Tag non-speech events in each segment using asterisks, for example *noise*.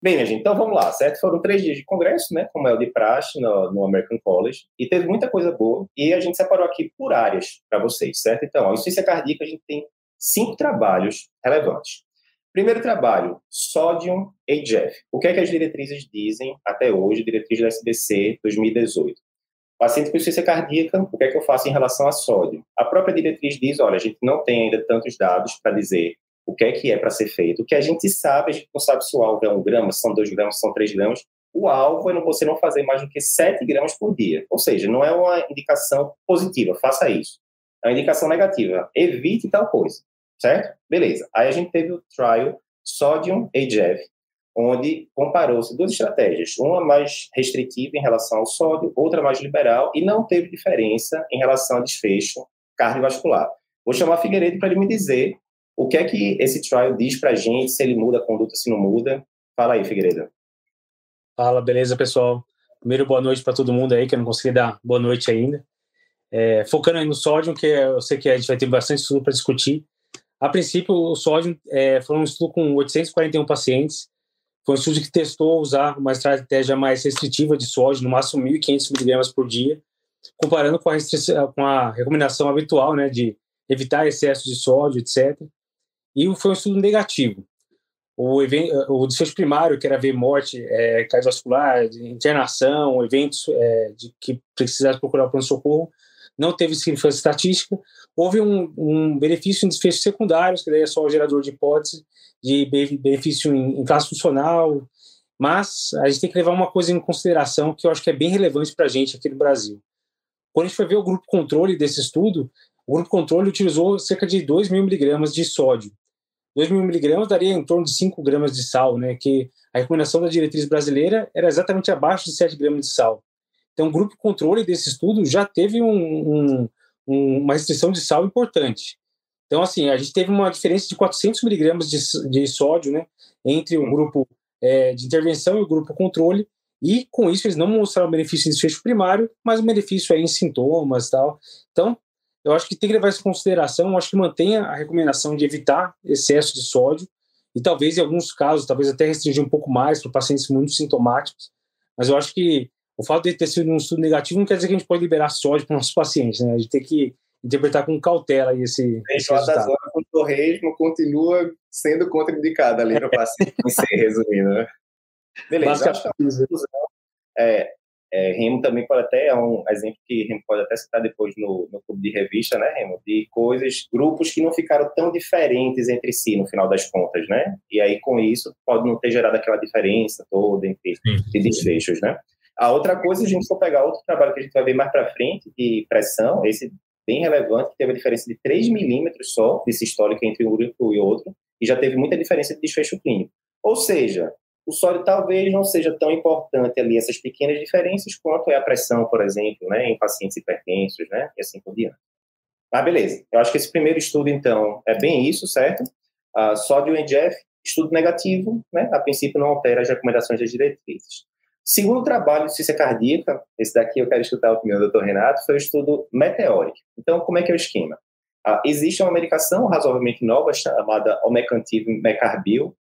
Bem, minha gente, então vamos lá, certo? Foram três dias de congresso, né, como é o de praxe no, no American College, e teve muita coisa boa, e a gente separou aqui por áreas para vocês, certo? Então, a insuficiência cardíaca, a gente tem cinco trabalhos relevantes. Primeiro trabalho, Sodium HF. O que é que as diretrizes dizem até hoje, diretriz da SBC 2018? Paciente com insuficiência cardíaca, o que é que eu faço em relação a sódio? A própria diretriz diz, olha, a gente não tem ainda tantos dados para dizer o que é que é para ser feito. O que a gente sabe, a gente não sabe se o alvo é um grama, se são dois gramas, se são três gramas. O alvo é você não fazer mais do que sete gramas por dia. Ou seja, não é uma indicação positiva, faça isso. É uma indicação negativa, evite tal coisa. Certo? Beleza. Aí a gente teve o trial Sodium HF, onde comparou-se duas estratégias, uma mais restritiva em relação ao sódio, outra mais liberal, e não teve diferença em relação ao desfecho cardiovascular. Vou chamar Figueiredo para ele me dizer o que é que esse trial diz para a gente, se ele muda a conduta, se não muda? Fala aí, Figueiredo. Fala, beleza, pessoal? Primeiro, boa noite para todo mundo aí, que eu não consegui dar boa noite ainda. É, focando aí no sódio, que eu sei que a gente vai ter bastante estudo para discutir. A princípio, o sódio é, foi um estudo com 841 pacientes. Foi um estudo que testou usar uma estratégia mais restritiva de sódio, no máximo 1.500 miligramas por dia, comparando com a, com a recomendação habitual, né, de evitar excesso de sódio, etc e foi um estudo negativo. O, evento, o desfecho primário, que era ver morte é, cardiovascular, internação, eventos é, de que precisasse procurar o pronto-socorro, não teve significância estatística. Houve um, um, benefício em desfechos secundários, que daí é só o gerador de hipótese, de benefício em, em classe funcional, mas a gente tem que levar uma coisa em consideração que eu acho que é bem relevante para a gente aqui no Brasil. Quando a gente foi ver o grupo controle desse estudo, o grupo controle utilizou cerca de 2 mil miligramas de sódio. 2 mil miligramas daria em torno de 5 gramas de sal, né? Que a recomendação da diretriz brasileira era exatamente abaixo de 7 gramas de sal. Então, o grupo controle desse estudo já teve um, um, uma restrição de sal importante. Então, assim, a gente teve uma diferença de 400 miligramas de, de sódio, né? Entre o grupo é, de intervenção e o grupo controle, e com isso eles não mostraram benefício em desfecho primário, mas o benefício aí em sintomas e tal. Então, eu acho que tem que levar isso em consideração. Eu acho que mantenha a recomendação de evitar excesso de sódio e talvez em alguns casos, talvez até restringir um pouco mais para pacientes muito sintomáticos. Mas eu acho que o fato de ter sido um estudo negativo não quer dizer que a gente pode liberar sódio para nossos pacientes, né? A gente tem que interpretar com cautela esse, esse resultado. O torresmo continua sendo contraindicado ali no paciente, *laughs* resumindo, né? Beleza, acho que é, é, Remo também pode até, é um exemplo que Remo pode até citar depois no, no clube de revista, né, Remo? De coisas, grupos que não ficaram tão diferentes entre si no final das contas, né? E aí com isso pode não ter gerado aquela diferença toda entre de desfechos, né? A outra coisa, a gente for pegar outro trabalho que a gente vai ver mais para frente, de pressão, esse bem relevante, que teve a diferença de 3 milímetros só de sistólica entre um grupo e outro, e já teve muita diferença de desfecho clínico. Ou seja, o sódio talvez não seja tão importante ali, essas pequenas diferenças, quanto é a pressão, por exemplo, né, em pacientes hipertensos, né, e assim por diante. Mas beleza, eu acho que esse primeiro estudo, então, é bem isso, certo? Uh, sódio NGF, estudo negativo, né, a princípio não altera as recomendações das diretrizes. Segundo trabalho de ciência cardíaca, esse daqui eu quero escutar a opinião do Dr. Renato, foi o estudo meteórico. Então, como é que é o esquema? Uh, existe uma medicação razoavelmente nova chamada Omecantiv Mecarbil,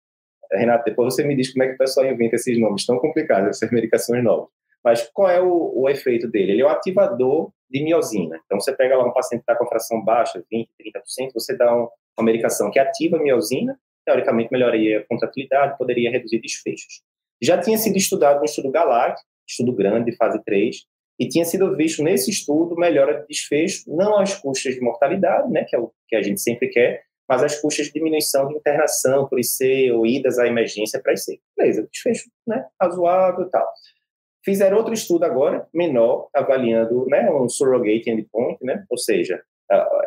Renato, depois você me diz como é que o pessoal inventa esses nomes tão complicados, essas medicações novas. Mas qual é o, o efeito dele? Ele é um ativador de miosina. Então, você pega lá um paciente que está com fração baixa, 20%, 30%, você dá um, uma medicação que ativa a miosina, teoricamente melhoraria a contratilidade, poderia reduzir desfechos. Já tinha sido estudado no estudo galáctico, estudo grande, fase 3, e tinha sido visto nesse estudo melhora de desfecho, não às custas de mortalidade, né, que é o que a gente sempre quer, mas as custas de diminuição de internação por IC ou idas à emergência para IC. Beleza, desfecho né, razoável e tal. Fizeram outro estudo agora, menor, avaliando né, um surrogate endpoint, né, ou seja,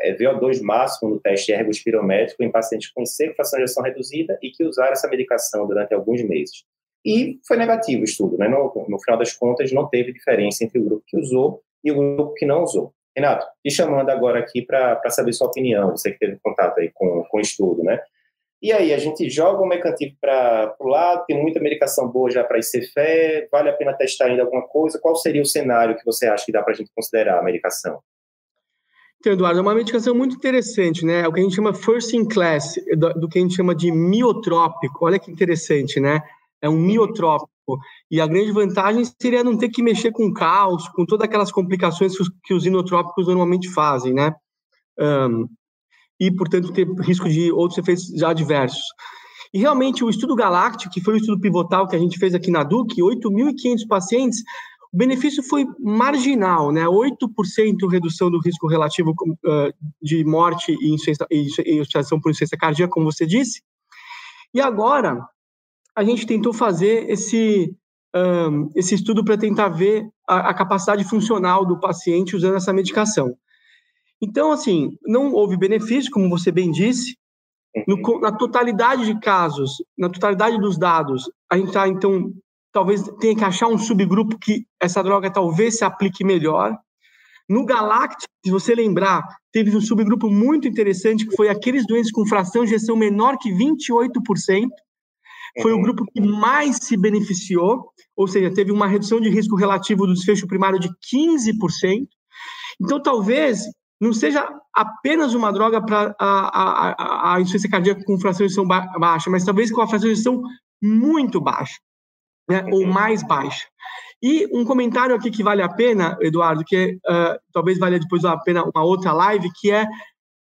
é VO2 máximo no teste ergospirométrico em pacientes com IC, fração de ação reduzida e que usaram essa medicação durante alguns meses. E foi negativo o estudo, né? no, no final das contas não teve diferença entre o grupo que usou e o grupo que não usou. Renato, te chamando agora aqui para saber sua opinião, você que teve contato aí com, com o estudo, né? E aí, a gente joga o mecantivo para o lado, tem muita medicação boa já para fé, vale a pena testar ainda alguma coisa? Qual seria o cenário que você acha que dá para a gente considerar a medicação? Então, Eduardo, é uma medicação muito interessante, né? É o que a gente chama first in class, do, do que a gente chama de miotrópico. Olha que interessante, né? é um miotrópico. E a grande vantagem seria não ter que mexer com caos, com todas aquelas complicações que os, que os inotrópicos normalmente fazem, né? Um, e, portanto, ter risco de outros efeitos adversos. E realmente o estudo Galáctico, que foi o estudo pivotal que a gente fez aqui na DUC, 8.500 pacientes, o benefício foi marginal, né? 8% redução do risco relativo de morte e, e hospitalização por insuficiência cardíaca, como você disse. E agora, a gente tentou fazer esse, um, esse estudo para tentar ver a, a, capacidade funcional do paciente usando essa medicação. Então, assim, não houve benefício, como você bem disse. No, na totalidade de casos, na totalidade dos dados, a gente está, então, talvez tenha que achar um subgrupo que essa droga talvez se aplique melhor. No Galactic, se você lembrar, teve um subgrupo muito interessante que foi aqueles doentes com fração de ejeção menor que 28%. Foi o uhum. grupo que mais se beneficiou, ou seja, teve uma redução de risco relativo do desfecho primário de 15%. Então, talvez não seja apenas uma droga para a, a, a, insuficiência cardíaca com fração de ejeção baixa, mas talvez com a fração de ejeção muito baixa né, ou mais baixa. E um comentário aqui que vale a pena, Eduardo, que uh, talvez valha depois a pena uma outra live, que é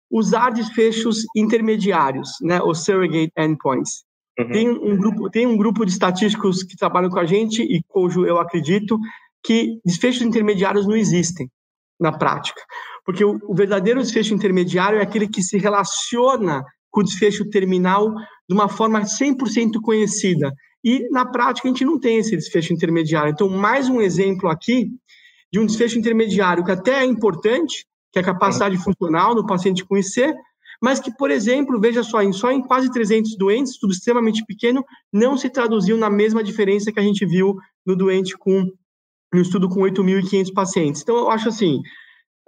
usar desfechos intermediários, né, os surrogate endpoints. Uhum. Tem um grupo, tem um grupo de estatísticos que trabalham com a gente e cujo eu acredito que desfechos intermediários não existem na prática, porque o, o verdadeiro desfecho intermediário é aquele que se relaciona com o desfecho terminal de uma forma 100% conhecida e na prática a gente não tem esse desfecho intermediário. Então, mais um exemplo aqui de um desfecho intermediário que até é importante, que é a capacidade funcional no paciente IC, mas que, por exemplo, veja só, em, só em quase 300 doentes, tudo extremamente pequeno, não se traduziu na mesma diferença que a gente viu no doente com no estudo com 8.500 pacientes. Então, eu acho assim,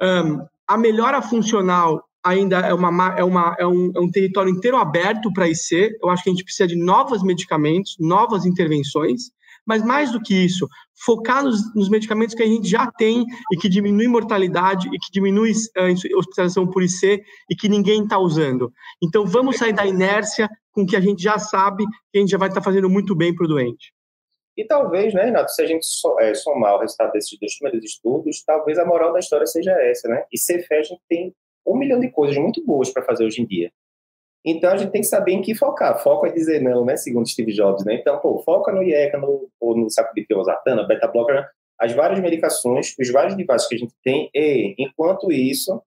um, a melhora funcional ainda é, uma, é, uma, é, um, é um território inteiro aberto para IC. Eu acho que a gente precisa de novos medicamentos, novas intervenções, mas mais do que isso, focar nos, nos medicamentos que a gente já tem e que diminui mortalidade e que diminui uh, hospitalização por IC e que ninguém está usando. Então, vamos sair da inércia com o que a gente já sabe que a gente já vai estar tá fazendo muito bem para o doente. E talvez, né, Renato, se a gente é, somar o resultado desses dois primeiros estudos, talvez a moral da história seja essa, né? E CFE a gente tem um milhão de coisas muito boas para fazer hoje em dia. Então a gente tem que saber em que focar. Foco é dizer não, né? Segundo Steve Jobs, né? Então, pô, foca no IECA, no, ou no saco de piosartana, beta-blocker, as várias medicações, os vários devices que a gente tem, e enquanto isso,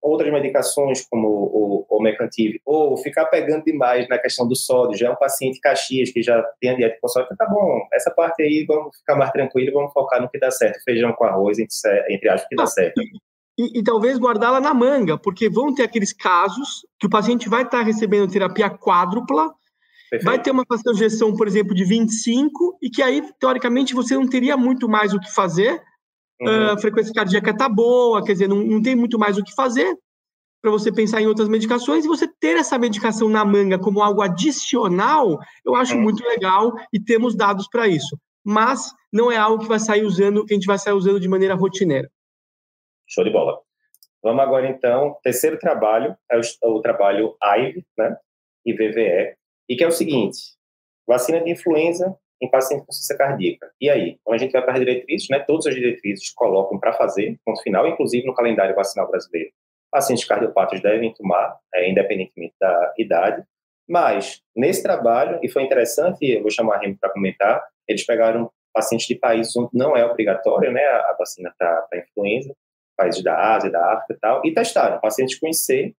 outras medicações como o, o Mecantive, ou ficar pegando demais na questão do sódio, já é um paciente Caxias que já tem a dieta com sódio, tá bom, essa parte aí vamos ficar mais tranquilo, vamos focar no que dá certo, feijão com arroz, entre, entre aspas, que dá certo e, e talvez guardá-la na manga, porque vão ter aqueles casos que o paciente vai estar recebendo terapia quádrupla, Perfeito. vai ter uma gestão, por exemplo, de 25, e que aí, teoricamente, você não teria muito mais o que fazer. Uhum. Uh, a frequência cardíaca está boa, quer dizer, não, não tem muito mais o que fazer para você pensar em outras medicações e você ter essa medicação na manga como algo adicional, eu acho uhum. muito legal e temos dados para isso. Mas não é algo que vai sair usando, que a gente vai sair usando de maneira rotineira. Show de bola. Vamos agora, então, terceiro trabalho, é o, o trabalho AIV, né, e VVE, e que é o seguinte, vacina de influenza em paciente com ciência cardíaca. E aí? Então, a gente vai para as diretrizes, né, todas as diretrizes colocam para fazer, ponto final, inclusive no calendário vacinal brasileiro. Pacientes cardiopatas devem tomar, é, independentemente da idade, mas, nesse trabalho, e foi interessante, eu vou chamar a Remo para comentar, eles pegaram pacientes de países onde não é obrigatório né, a vacina para influenza, países da Ásia, da África e tal, e testaram pacientes com IC,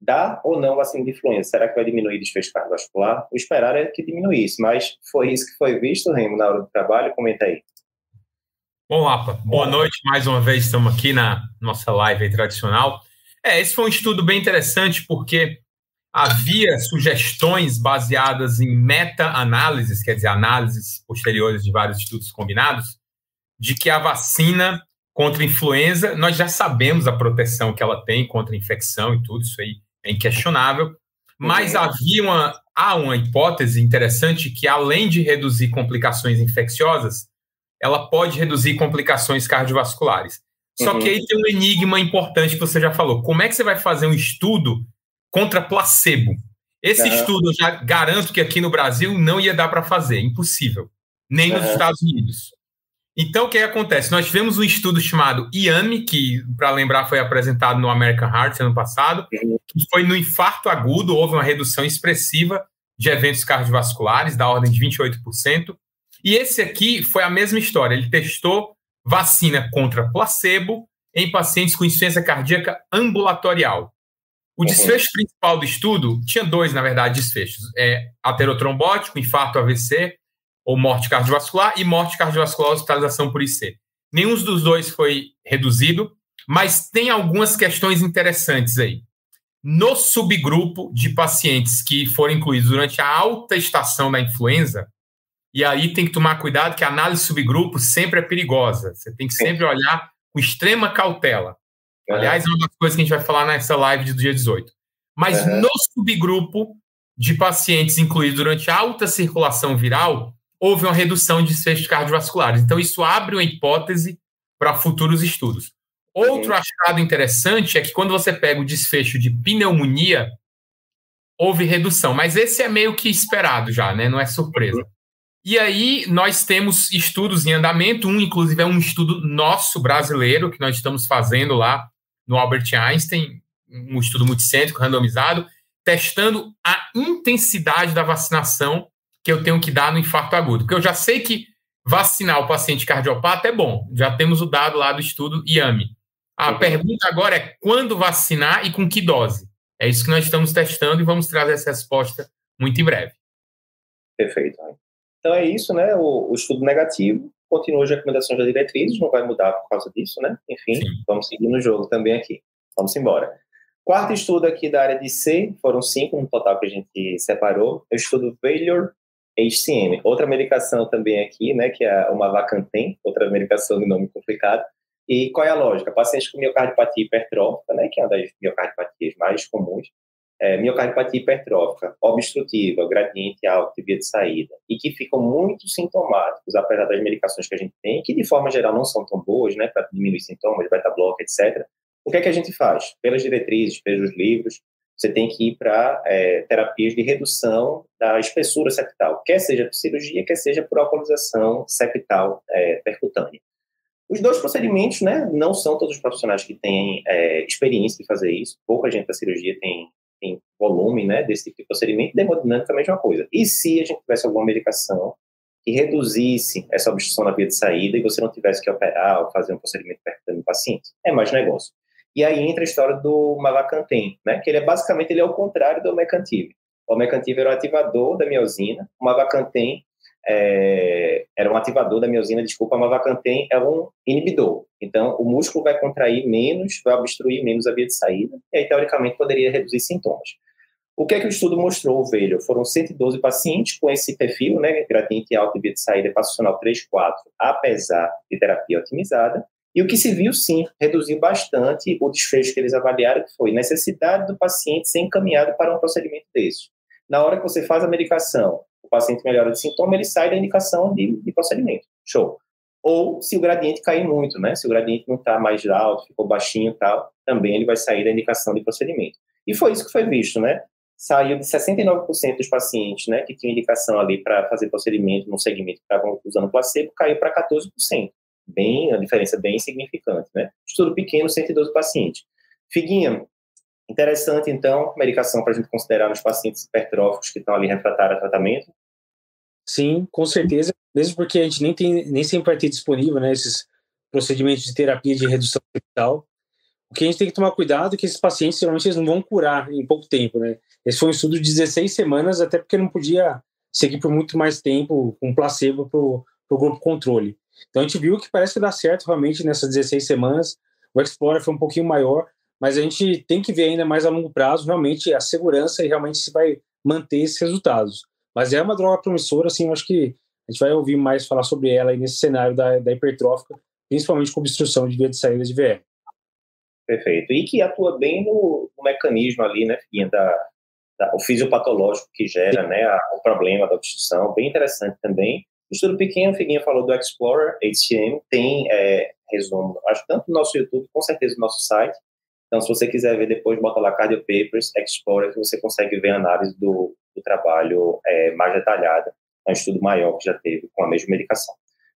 dá ou não vacina de influenza? Será que vai diminuir desfecho cardiovascular? O esperar é que diminuísse, mas foi isso que foi visto, Remo, na hora do trabalho? Comenta aí. Bom, Lapa, boa noite. Mais uma vez estamos aqui na nossa live tradicional. É, esse foi um estudo bem interessante porque havia sugestões baseadas em meta-análises, quer dizer, análises posteriores de vários estudos combinados, de que a vacina contra influenza, nós já sabemos a proteção que ela tem contra infecção e tudo, isso aí é inquestionável. Mas uhum. havia uma, há uma hipótese interessante que, além de reduzir complicações infecciosas, ela pode reduzir complicações cardiovasculares. Só uhum. que aí tem um enigma importante que você já falou. Como é que você vai fazer um estudo contra placebo? Esse uhum. estudo, eu já garanto que aqui no Brasil não ia dar para fazer, impossível. Nem uhum. nos Estados Unidos. Então, o que acontece? Nós tivemos um estudo chamado IAMI, que, para lembrar, foi apresentado no American Heart ano passado, que foi no infarto agudo, houve uma redução expressiva de eventos cardiovasculares, da ordem de 28%. E esse aqui foi a mesma história. Ele testou vacina contra placebo em pacientes com insuficiência cardíaca ambulatorial. O uhum. desfecho principal do estudo tinha dois, na verdade, desfechos: é, aterotrombótico, infarto AVC ou morte cardiovascular, e morte cardiovascular, hospitalização por IC. Nenhum dos dois foi reduzido, mas tem algumas questões interessantes aí. No subgrupo de pacientes que foram incluídos durante a alta estação da influenza, e aí tem que tomar cuidado que a análise subgrupo sempre é perigosa. Você tem que sempre olhar com extrema cautela. Aliás, é uma das coisas que a gente vai falar nessa live do dia 18. Mas uhum. no subgrupo de pacientes incluídos durante a alta circulação viral, houve uma redução de desfechos cardiovasculares. Então, isso abre uma hipótese para futuros estudos. Outro uhum. achado interessante é que quando você pega o desfecho de pneumonia, houve redução. Mas esse é meio que esperado já, né? Não é surpresa. Uhum. E aí nós temos estudos em andamento, um inclusive é um estudo nosso brasileiro que nós estamos fazendo lá no Albert Einstein, um estudo multicêntrico randomizado, testando a intensidade da vacinação que eu tenho que dar no infarto agudo. Porque eu já sei que vacinar o paciente cardiopata é bom, já temos o dado lá do estudo IAMI. A uhum. pergunta agora é quando vacinar e com que dose? É isso que nós estamos testando e vamos trazer essa resposta muito em breve. Perfeito. Então é isso, né? O, o estudo negativo continua as recomendações das diretrizes, não vai mudar por causa disso, né? Enfim, Sim. vamos seguir no jogo também aqui. Vamos embora. Quarto estudo aqui da área de C, foram cinco no total que a gente separou. É o estudo Failure HCM. Outra medicação também aqui, né, que é uma Vacantem, outra medicação de nome complicado. E qual é a lógica? Pacientes com miocardiopatia hipertrófica, né, que é uma das miocardiopatias mais comuns, é, miocardiopatia hipertrófica, obstrutiva, gradiente alto de via de saída, e que ficam muito sintomáticos, apesar das medicações que a gente tem, que de forma geral não são tão boas, né, para diminuir sintomas, beta-block, etc. O que é que a gente faz? Pelas diretrizes, pelos livros, você tem que ir para é, terapias de redução da espessura septal, quer seja por cirurgia, quer seja por alcoolização septal é, percutânea. Os dois procedimentos, né, não são todos os profissionais que têm é, experiência de fazer isso, pouca gente da cirurgia tem tem volume né, desse tipo de procedimento, hemodinâmica é a mesma coisa. E se a gente tivesse alguma medicação que reduzisse essa obstrução na via de saída e você não tivesse que operar ou fazer um procedimento percutâneo no paciente? É mais negócio. E aí entra a história do Mavacantem, né, que ele é basicamente ele é o contrário do Mecantive. O Mecantive era o ativador da miosina, o Mavacantem é, era um ativador da miosina, desculpa, mas Vacantem é um inibidor. Então, o músculo vai contrair menos, vai obstruir menos a via de saída, e aí, teoricamente, poderia reduzir sintomas. O que é que o estudo mostrou, velho? Foram 112 pacientes com esse perfil, né, gradiente alto de via de saída passacional 3, 4, apesar de terapia otimizada, e o que se viu, sim, reduziu bastante o desfecho que eles avaliaram, que foi necessidade do paciente ser encaminhado para um procedimento desse. Na hora que você faz a medicação o paciente melhora de sintoma, ele sai da indicação de, de procedimento. Show. Ou se o gradiente cair muito, né? Se o gradiente não está mais alto, ficou baixinho e tal, também ele vai sair da indicação de procedimento. E foi isso que foi visto, né? Saiu de 69% dos pacientes, né, que tinham indicação ali para fazer procedimento no segmento que estavam usando placebo, caiu para 14%. Bem, a diferença bem significante, né? Estudo pequeno, 112 pacientes. Figuinha, Interessante, então, medicação para a gente considerar nos pacientes hipertróficos que estão ali refratários a tratamento? Sim, com certeza, mesmo porque a gente nem, tem, nem sempre vai ter disponível né, esses procedimentos de terapia de redução vital. O que a gente tem que tomar cuidado é que esses pacientes, geralmente, eles não vão curar em pouco tempo, né? Esse foi um estudo de 16 semanas, até porque não podia seguir por muito mais tempo com placebo para o grupo controle. Então, a gente viu que parece que dá certo realmente nessas 16 semanas. O Explorer foi um pouquinho maior, mas a gente tem que ver ainda mais a longo prazo realmente a segurança e realmente se vai manter esses resultados. Mas é uma droga promissora, assim, eu acho que a gente vai ouvir mais falar sobre ela nesse cenário da, da hipertrófica, principalmente com obstrução de via de saída de VR. Perfeito. E que atua bem no, no mecanismo ali, né, da, da, o fisiopatológico que gera, né, a, o problema da obstrução, bem interessante também. Estudo pequeno, Figuinha falou do Explorer HCM, tem é, resumo, acho tanto no nosso YouTube, com certeza no nosso site, Então, se você quiser ver depois, bota lá Cardio Papers, Explorer, que você consegue ver a análise do, do trabalho é, mais detalhada. É um estudo maior que já teve com a mesma medicação.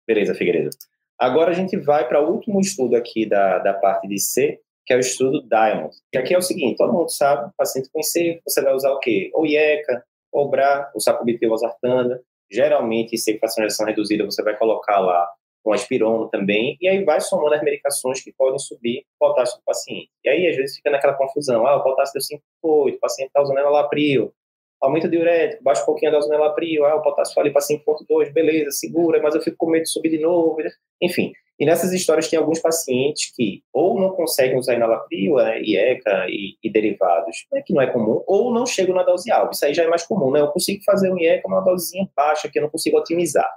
Beleza, Figueiredo. Agora a gente vai para o último estudo aqui da, da parte de C, que é o estudo Diamond. Que aqui é o seguinte, todo mundo sabe, paciente com C, você vai usar o quê? Ou IECA, ou BRA, o sacubitril, azartanda. Geralmente, se concentração reduzida, você vai colocar lá com aspirona também, e aí vai somando as medicações que podem subir o potássio do paciente. E aí, às vezes, fica naquela confusão, ah, o potássio deu 5,8, o paciente está usando enalapril, aumenta diurético, baixa um pouquinho a dose do enalapril, ah, o potássio falei para 5,2, beleza, segura, mas eu fico com medo de subir de novo, enfim. E nessas histórias tem alguns pacientes que ou não conseguem usar enalapril, né, IECA e, e derivados, né, que não é comum, ou não chegam na dose alta. Isso aí já é mais comum, né? Eu consigo fazer um IECA uma dosezinha baixa que eu não consigo otimizar.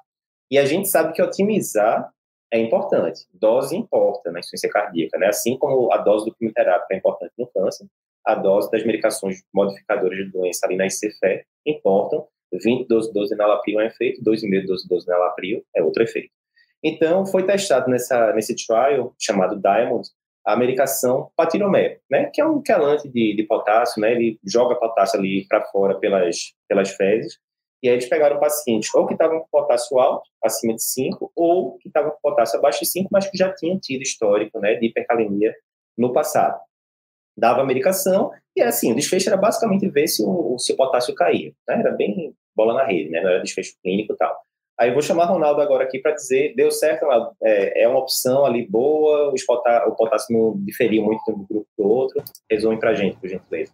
E a gente sabe que otimizar é importante. Dose importa na insuficiência cardíaca, né? Assim como a dose do quimioterápico é importante no câncer, a dose das medicações modificadoras de doença ali na ICFE importam. 20 12 12 enalapril é um efeito, 2,5 12 12 enalapril é outro efeito. Então, foi testado nessa, nesse trial chamado Diamond a medicação patiromé, né, que é um quelante de, de potássio, né, ele joga potássio ali para fora pelas, pelas fezes e aí eles pegaram pacientes ou que estavam com potássio alto, acima de 5, ou que estavam com potássio abaixo de 5, mas que já tinham tido histórico né, de hipercalemia no passado. Dava medicação e assim, o desfecho era basicamente ver se o, se o potássio caía. Né? Era bem bola na rede, né? não era desfecho clínico e tal. Aí eu vou chamar Ronaldo agora aqui para dizer, deu certo, é, é, uma opção ali boa, o potássio não diferiu muito de um grupo para o outro. Resume para a gente, por gentileza.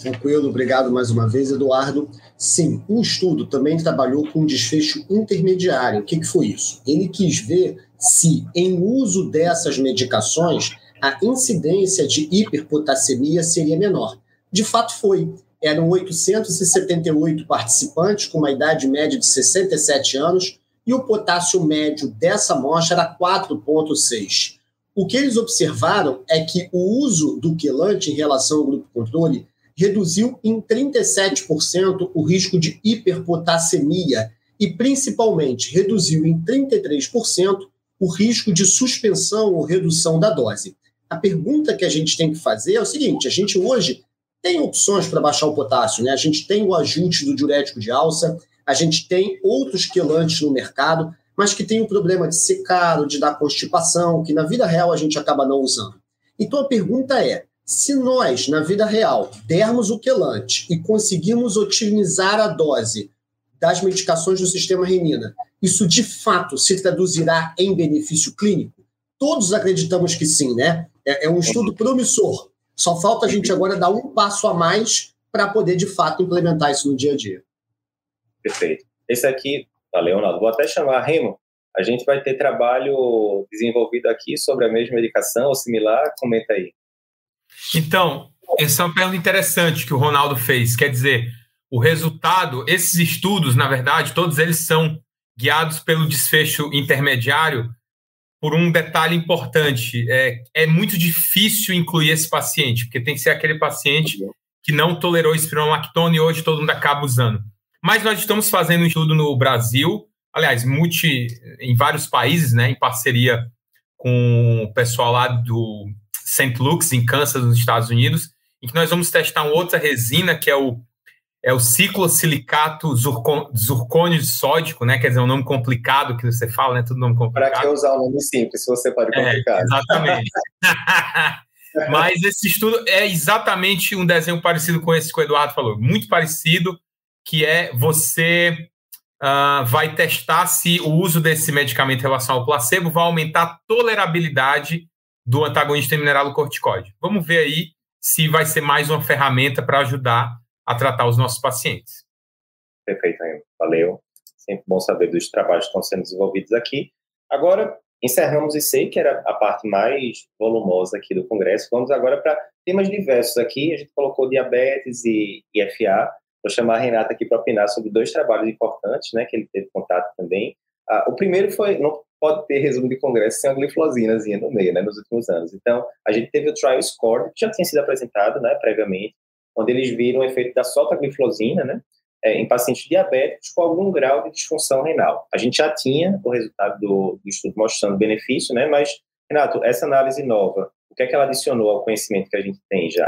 Tranquilo, obrigado mais uma vez, Eduardo. Sim, o estudo também trabalhou com um desfecho intermediário. O que, que foi isso? Ele quis ver se, em uso dessas medicações, a incidência de hiperpotassemia seria menor. De fato, foi. Eram 878 participantes com uma idade média de 67 anos e o potássio médio dessa amostra era 4,6. O que eles observaram é que o uso do quelante em relação ao grupo controle reduziu em 37% o risco de hiperpotassemia e, principalmente, reduziu em 33% o risco de suspensão ou redução da dose. A pergunta que a gente tem que fazer é o seguinte: a gente hoje tem opções para baixar o potássio, né? A gente tem o ajuste do diurético de alça, a gente tem outros quelantes no mercado, mas que tem o problema de ser caro, de dar constipação, que na vida real a gente acaba não usando. Então a pergunta é: se nós, na vida real, dermos o quelante e conseguirmos otimizar a dose das medicações do sistema renina, isso de fato se traduzirá em benefício clínico? Todos acreditamos que sim, né? É, é um estudo promissor. Só falta a gente agora dar um passo a mais para poder, de fato, implementar isso no dia a dia. Perfeito. Esse aqui, valeu, Leonardo. Vou até chamar Remo. A gente vai ter trabalho desenvolvido aqui sobre a mesma medicação ou similar? Comenta aí. Então, essa é uma pergunta interessante que o Ronaldo fez. Quer dizer, o resultado, esses estudos, na verdade, todos eles são guiados pelo desfecho intermediário por um detalhe importante. É, é muito difícil incluir esse paciente, porque tem que ser aquele paciente que não tolerou espironolactona e hoje todo mundo acaba usando. Mas nós estamos fazendo um estudo no Brasil, aliás, multi, em vários países, né, em parceria com o pessoal lá do St. Luke's, em Kansas, nos Estados Unidos, em que nós vamos testar uma outra resina, que é o, é o ciclosilicato zurcônio de sódico, né? Quer dizer, um nome complicado que você fala, né? Tudo nome complicado. Para que usar um nome simples, se você pode é, complicar? É, exatamente. *laughs* Mas esse estudo é exatamente um desenho parecido com esse que o Eduardo falou, muito parecido, que é você uh, vai testar se o uso desse medicamento em relação ao placebo vai aumentar a tolerabilidade do antagonista mineralocorticoide. Vamos ver aí se vai ser mais uma ferramenta para ajudar a tratar os nossos pacientes. Perfeito, valeu. Sempre bom saber dos trabalhos que estão sendo desenvolvidos aqui. Agora, encerramos isso aí, que era a parte mais volumosa aqui do Congresso. Vamos agora para temas diversos aqui. A gente colocou diabetes e, e FA. Vou chamar a Renata aqui para opinar sobre dois trabalhos importantes, né, que ele teve contato também. Ah, o primeiro foi, não pode ter resumo de congresso sem a glifosinazinha no meio, né, nos últimos anos. Então, a gente teve o trial score, que já tinha sido apresentado, né, previamente, onde eles viram o efeito da sotagliflozina, né, é, em pacientes diabéticos com algum grau de disfunção renal. A gente já tinha o resultado do, do estudo mostrando benefício, né, mas, Renato, essa análise nova, O que é que ela adicionou ao conhecimento que a gente tem já?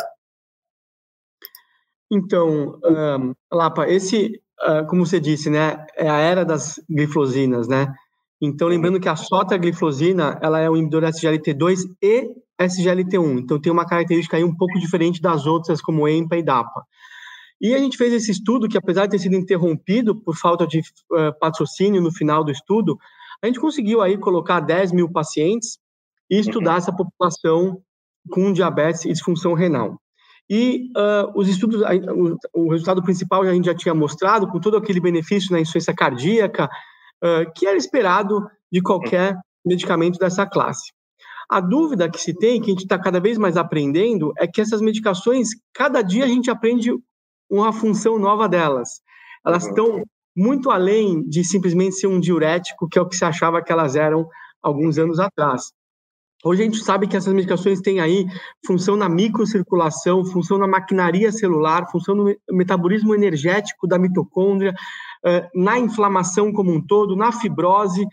Então, um, Lapa, esse, uh, como você disse, né, é a era das glifosinas, né? Então, lembrando que a sotagliflozina, ela é um inibidor SGLT2 e SGLT1. Então, tem uma característica aí um pouco diferente das outras, como EMPA e DAPA. E a gente fez esse estudo, que apesar de ter sido interrompido por falta de uh, patrocínio no final do estudo, a gente conseguiu aí colocar 10 mil pacientes e estudar uhum. essa população com diabetes e disfunção renal. E uh, os estudos, o, o, resultado principal a gente já tinha mostrado, com todo aquele benefício na insuficiência cardíaca, uh, que era esperado de qualquer medicamento dessa classe. A dúvida que se tem, que a gente está cada vez mais aprendendo, é que essas medicações, cada dia a gente aprende uma função nova delas. Elas uhum. estão muito além de simplesmente ser um diurético, que é o que se achava que elas eram alguns anos atrás. Hoje a gente sabe que essas medicações têm aí função na microcirculação, função na maquinaria celular, função no metabolismo energético da mitocôndria, na inflamação como um todo, na fibrose,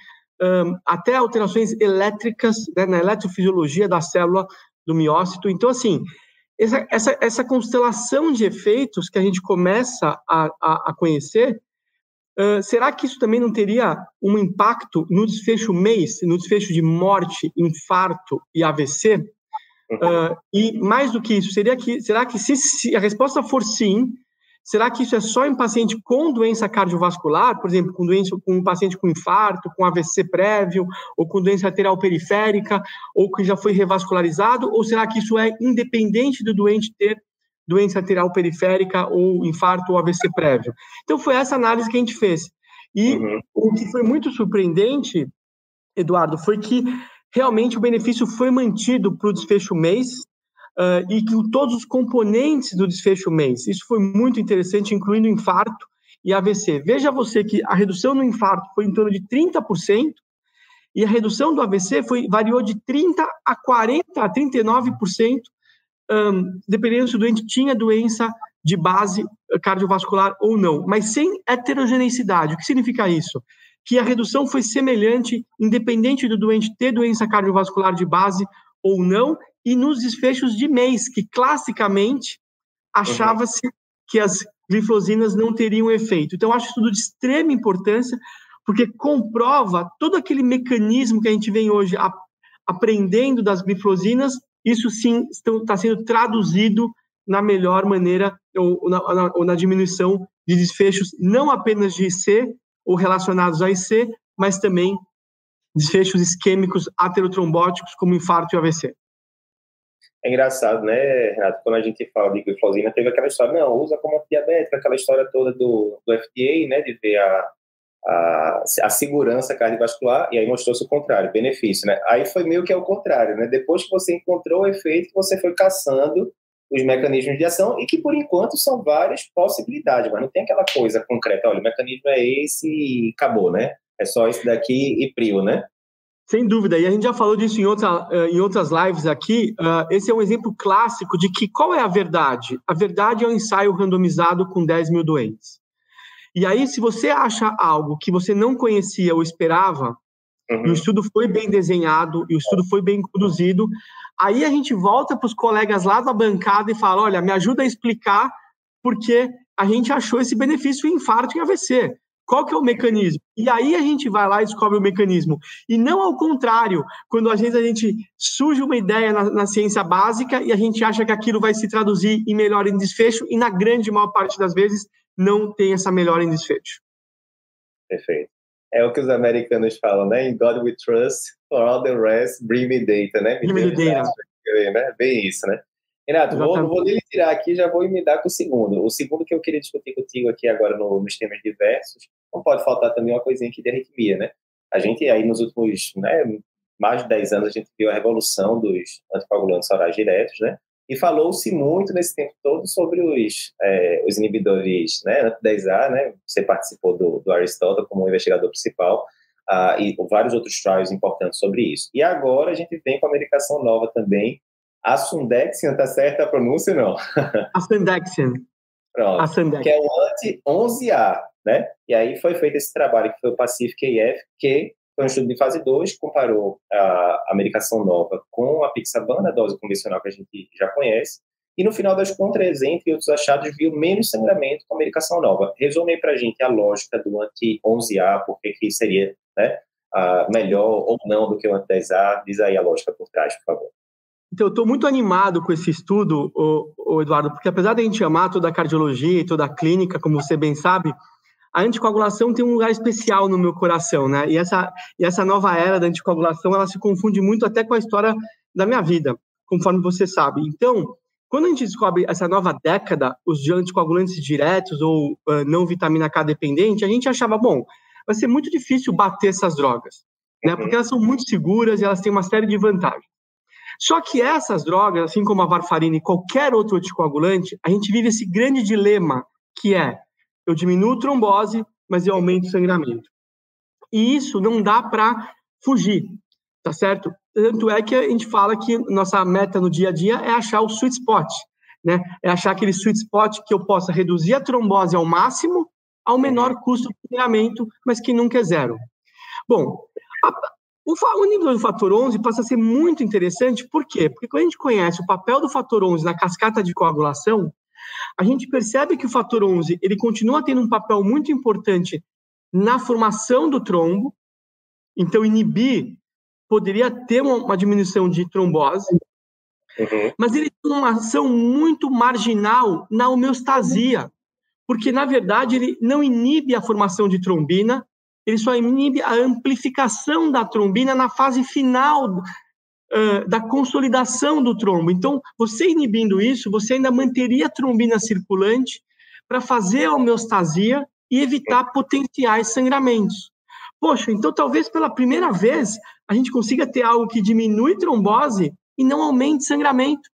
até alterações elétricas né, na eletrofisiologia da célula do miócito. Então, assim, essa, essa, essa constelação de efeitos que a gente começa a, a, a conhecer Uh, será que isso também não teria um impacto no desfecho mês, no desfecho de morte, infarto e AVC? Uh, e mais do que isso, seria que, será que se, se, a resposta for sim, será que isso é só em paciente com doença cardiovascular, por exemplo, com, doença, com um paciente com infarto, com AVC prévio, ou com doença arterial periférica, ou que já foi revascularizado, ou será que isso é independente do doente ter doença arterial periférica ou infarto ou AVC prévio. Então foi essa análise que a gente fez. E uhum. o que foi muito surpreendente, Eduardo, foi que realmente o benefício foi mantido para o desfecho mês uh, e que todos os componentes do desfecho mês. Isso foi muito interessante, incluindo infarto e AVC. Veja você que a redução no infarto foi em torno de 30%, e a redução do AVC foi, variou de 30% a 40%, a 39%, um, dependendo se o doente tinha doença de base cardiovascular ou não, mas sem heterogeneidade. O que significa isso? Que a redução foi semelhante, independente do doente ter doença cardiovascular de base ou não, e nos desfechos de mês, que classicamente achava-se que as glifosinas não teriam efeito. Então, acho isso de extrema importância, porque comprova todo aquele mecanismo que a gente vem hoje aprendendo das glifosinas isso sim está sendo traduzido na melhor maneira ou na, ou na diminuição de desfechos, não apenas de IC ou relacionados a IC, mas também desfechos isquêmicos aterotrombóticos, como infarto e AVC. É engraçado, né, Renato? Quando a gente fala de glifosina, teve aquela história, não, usa como diabética, aquela história toda do, do FDA, né, de ver a, a, a segurança cardiovascular, e aí mostrou-se o contrário, benefício, né? Aí foi meio que ao contrário, né? Depois que você encontrou o efeito, você foi caçando os mecanismos de ação e que, por enquanto, são várias possibilidades, mas não tem aquela coisa concreta, olha, o mecanismo é esse e acabou, né? É só esse daqui e prio, né? Sem dúvida, e a gente já falou disso em, outra, eh, em outras lives aqui. Uh, esse é um exemplo clássico de que qual é a verdade? A verdade é um ensaio randomizado com 10 mil doentes. E aí, se você acha algo que você não conhecia ou esperava, uhum. e o estudo foi bem desenhado, e o estudo foi bem conduzido, aí a gente volta para os colegas lá da bancada e fala: olha, me ajuda a explicar porque a gente achou esse benefício em infarto e AVC. Qual que é o mecanismo? E aí a gente vai lá e descobre o mecanismo. E não ao contrário, quando às vezes a gente surge uma ideia na, na, ciência básica e a gente acha que aquilo vai se traduzir em melhor em desfecho, e na grande maior parte das vezes não tem essa melhora em desfecho. Perfeito. É o que os americanos falam, né? In God we trust, for all the rest, bring me data, né? Bring me data. Né? Bem isso, né? Renato, vou, vou lhe tirar aqui, já vou emendar com o segundo. O segundo que eu queria discutir contigo aqui agora no, nos temas diversos, não pode faltar também uma coisinha aqui de arritmia, né? A gente aí nos últimos, né, mais de 10 anos, a gente viu a revolução dos anticoagulantes orais diretos, né? E falou-se muito nesse tempo todo sobre os, é, os inibidores né, anti-10A, né? Você participou do, do Aristotle como investigador principal, uh, e vários outros trials importantes sobre isso. E agora a gente vem com a medicação nova também, a Sundexian, tá certa a pronúncia não? *laughs* A Sundexian. Pronto, a que é o anti-11A, né? E aí foi feito esse trabalho que foi o Pacific AF, que Foi um estudo de fase 2, comparou a, a medicação nova com a pixabana, a dose convencional que a gente já conhece, e no final das contas, entre outros achados, viu menos sangramento com a medicação nova. Resume para a gente a lógica do anti-11A, por que seria né, melhor ou não do que o anti-10A. Diz aí a lógica por trás, por favor. Então, eu estou muito animado com esse estudo, o, o Eduardo, porque apesar de a gente amar toda a cardiologia e toda a clínica, como você bem sabe, a anticoagulação tem um lugar especial no meu coração, né? E essa, e essa nova era da anticoagulação, ela se confunde muito até com a história da minha vida, conforme você sabe. Então, quando a gente descobre essa nova década, os anticoagulantes diretos ou uh, não vitamina K dependente, a gente achava, bom, vai ser muito difícil bater essas drogas, né? Uhum. Porque elas são muito seguras e elas têm uma série de vantagens. Só que essas drogas, assim como a varfarina e qualquer outro anticoagulante, a gente vive esse grande dilema que é eu diminuo trombose, mas eu aumento o sangramento. E isso não dá para fugir, tá certo? Tanto é que a gente fala que nossa meta no dia a dia é achar o sweet spot, né? É achar aquele sweet spot que eu possa reduzir a trombose ao máximo, ao menor custo de sangramento, mas que nunca é zero. Bom, a, o, nível do fator 11 passa a ser muito interessante, por quê? Porque quando a gente conhece o papel do fator 11 na cascata de coagulação, a gente percebe que o fator 11 ele continua tendo um papel muito importante na formação do trombo, então inibir poderia ter uma, uma diminuição de trombose, uhum. mas ele tem uma ação muito marginal na homeostasia, porque na verdade ele não inibe a formação de trombina, ele só inibe a amplificação da trombina na fase final uh, da consolidação do trombo. Então, você inibindo isso, você ainda manteria a trombina circulante para fazer a homeostasia e evitar potenciais sangramentos. Poxa, então talvez pela primeira vez a gente consiga ter algo que diminui trombose e não aumente sangramento.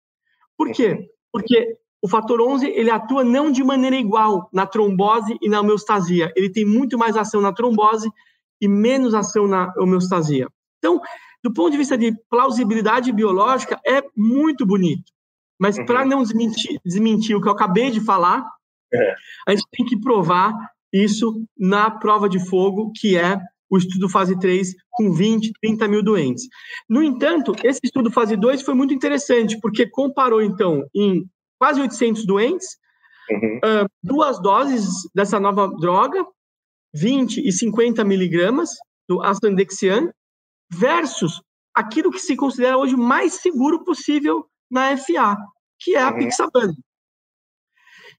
Por quê? Porque o fator 11 ele atua não de maneira igual na trombose e na homeostasia. Ele tem muito mais ação na trombose e menos ação na homeostasia. Então, do ponto de vista de plausibilidade biológica, é muito bonito. Mas uhum. para não desmentir, desmentir, o que eu acabei de falar, é. a gente tem que provar isso na prova de fogo, que é o estudo fase 3 com 20, 30 mil doentes. No entanto, esse estudo fase 2 foi muito interessante, porque comparou, então, em quase 800 doentes, uhum. uh, duas doses dessa nova droga, 20 e 50 miligramas do astandexian, versus aquilo que se considera hoje mais seguro possível na FA, que é a uhum. Pixabana.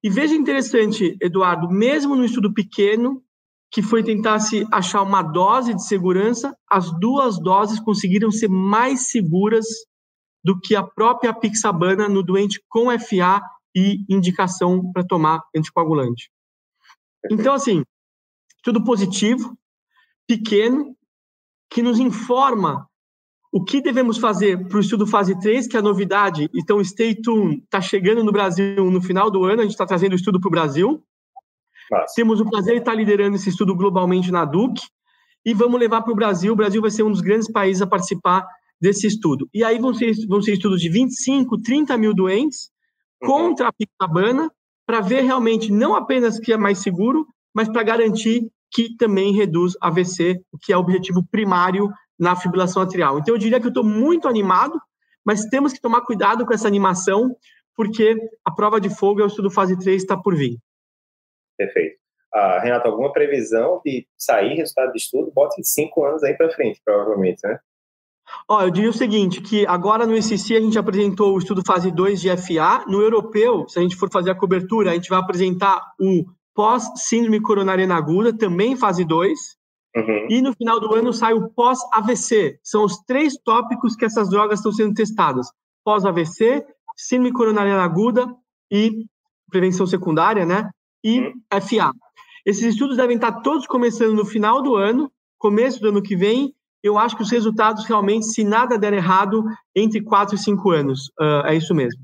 E veja interessante, Eduardo, mesmo no estudo pequeno, que foi tentar se achar uma dose de segurança, as duas doses conseguiram ser mais seguras do que a própria Pixabana no doente com FA e indicação para tomar anticoagulante. Então, assim, tudo positivo, pequeno, que nos informa o que devemos fazer para o estudo fase 3, que é a novidade. Então, Stay Tuned está chegando no Brasil no final do ano, a gente está trazendo o estudo para o Brasil. Nossa. Temos o prazer de estar liderando esse estudo globalmente na DUC e vamos levar para o Brasil. O Brasil vai ser um dos grandes países a participar desse estudo. E aí vão ser, vão ser estudos de 25, 30 mil doentes uhum. contra a picabana, para ver realmente não apenas que é mais seguro, mas para garantir que também reduz AVC, o que é o objetivo primário na fibrilação atrial. Então, eu diria que eu estou muito animado, mas temos que tomar cuidado com essa animação, porque a prova de fogo é o estudo fase 3 está por vir. Perfeito. Ah, Renato, alguma previsão de sair resultado de estudo? Bote cinco anos aí para frente, provavelmente, né? Ó, eu diria o seguinte, que agora no ICC a gente apresentou o estudo fase 2 de FA, no europeu, se a gente for fazer a cobertura, a gente vai apresentar o pós-síndrome coronariana aguda, também fase 2. Uhum. E no final do ano sai o pós-AVC. São os três tópicos que essas drogas estão sendo testadas: pós-AVC, síndrome coronariana aguda e prevenção secundária, né? E uhum. FA. Esses estudos devem estar todos começando no final do ano, começo do ano que vem. Eu acho que os resultados realmente, se nada der errado, entre 4 e 5 anos. Uh, é isso mesmo.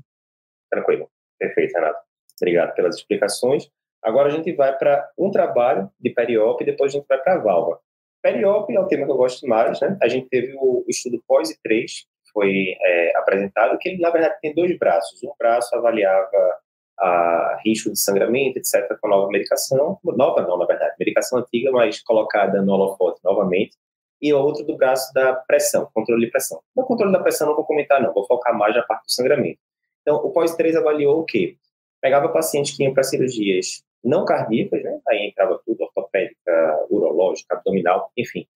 Tranquilo. Perfeito, Renato. Obrigado pelas explicações. Agora a gente vai para um trabalho de periop e depois a gente vai para a válvula. Periop é o tema que eu gosto mais, né? A gente teve o estudo POSE 3, que foi é, apresentado, que ele, na verdade, tem dois braços. Um braço avaliava a risco de sangramento, etc., com nova medicação. Nova não, na verdade. Medicação antiga, mas colocada no holofote novamente. E outro do braço da pressão, controle de pressão. No controle da pressão não vou comentar não, vou focar mais na parte do sangramento. Então, o POS-3 avaliou o quê? Pegava pacientes que iam para cirurgias não cardíacas, né? aí entrava tudo, ortopédica, urológica, abdominal, enfim,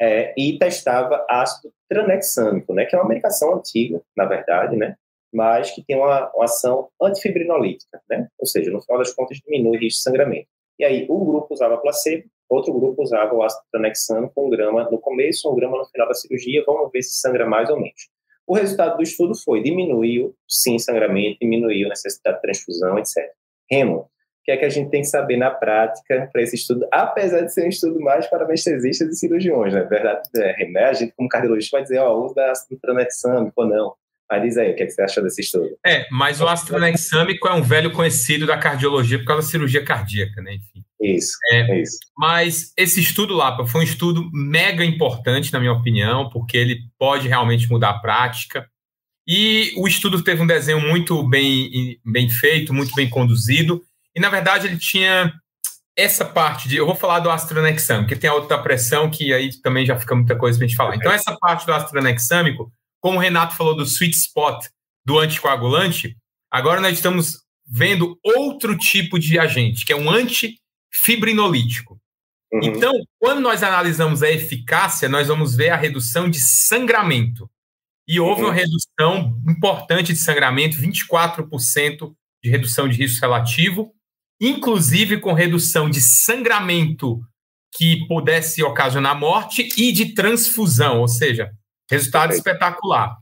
é, e testava ácido tranexâmico, né? que é uma medicação antiga, na verdade, né? mas que tem uma, uma ação antifibrinolítica, né? ou seja, no final das contas diminui o risco de sangramento. E aí, um grupo usava placebo, outro grupo usava o ácido tranexano com grama no começo, um grama no final da cirurgia, vamos ver se sangra mais ou menos. O resultado do estudo foi, diminuiu, sim, sangramento, diminuiu a necessidade de transfusão, etc. Remo, o que é que a gente tem que saber na prática para esse estudo, apesar de ser um estudo mais para anestesistas e cirurgiões, né? Verdade, é, né? A gente, como cardiologista, vai dizer, ó, usa ácido tranexâmico ou não. Diz aí, o que, é que você achou desse estudo? É, mas o ácido tranexâmico é um velho conhecido da cardiologia por causa da cirurgia cardíaca, né? Enfim. Isso, é, isso. Mas esse estudo, Lapa, foi um estudo mega importante, na minha opinião, porque ele pode realmente mudar a prática. E o estudo teve um desenho muito bem, bem feito, muito bem conduzido. E, na verdade, ele tinha essa parte de. Eu vou falar do astronexâmico, que tem a outra pressão, que aí também já fica muita coisa para a gente falar. Então, essa parte do astronexâmico como o Renato falou do sweet spot do anticoagulante, agora nós estamos vendo outro tipo de agente, que é um antifibrinolítico. Uhum. Então, quando nós analisamos a eficácia, nós vamos ver a redução de sangramento. E houve uhum. uma redução importante de sangramento, 24% de redução de risco relativo, inclusive com redução de sangramento que pudesse ocasionar morte e de transfusão, ou seja, Resultado espetacular.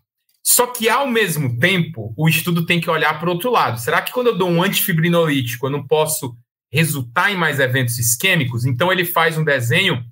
Só que, ao mesmo tempo, o estudo tem que olhar para o outro lado. Será que quando eu dou um antifibrinolítico, eu não posso resultar em mais eventos isquêmicos? Então, ele faz um desenho,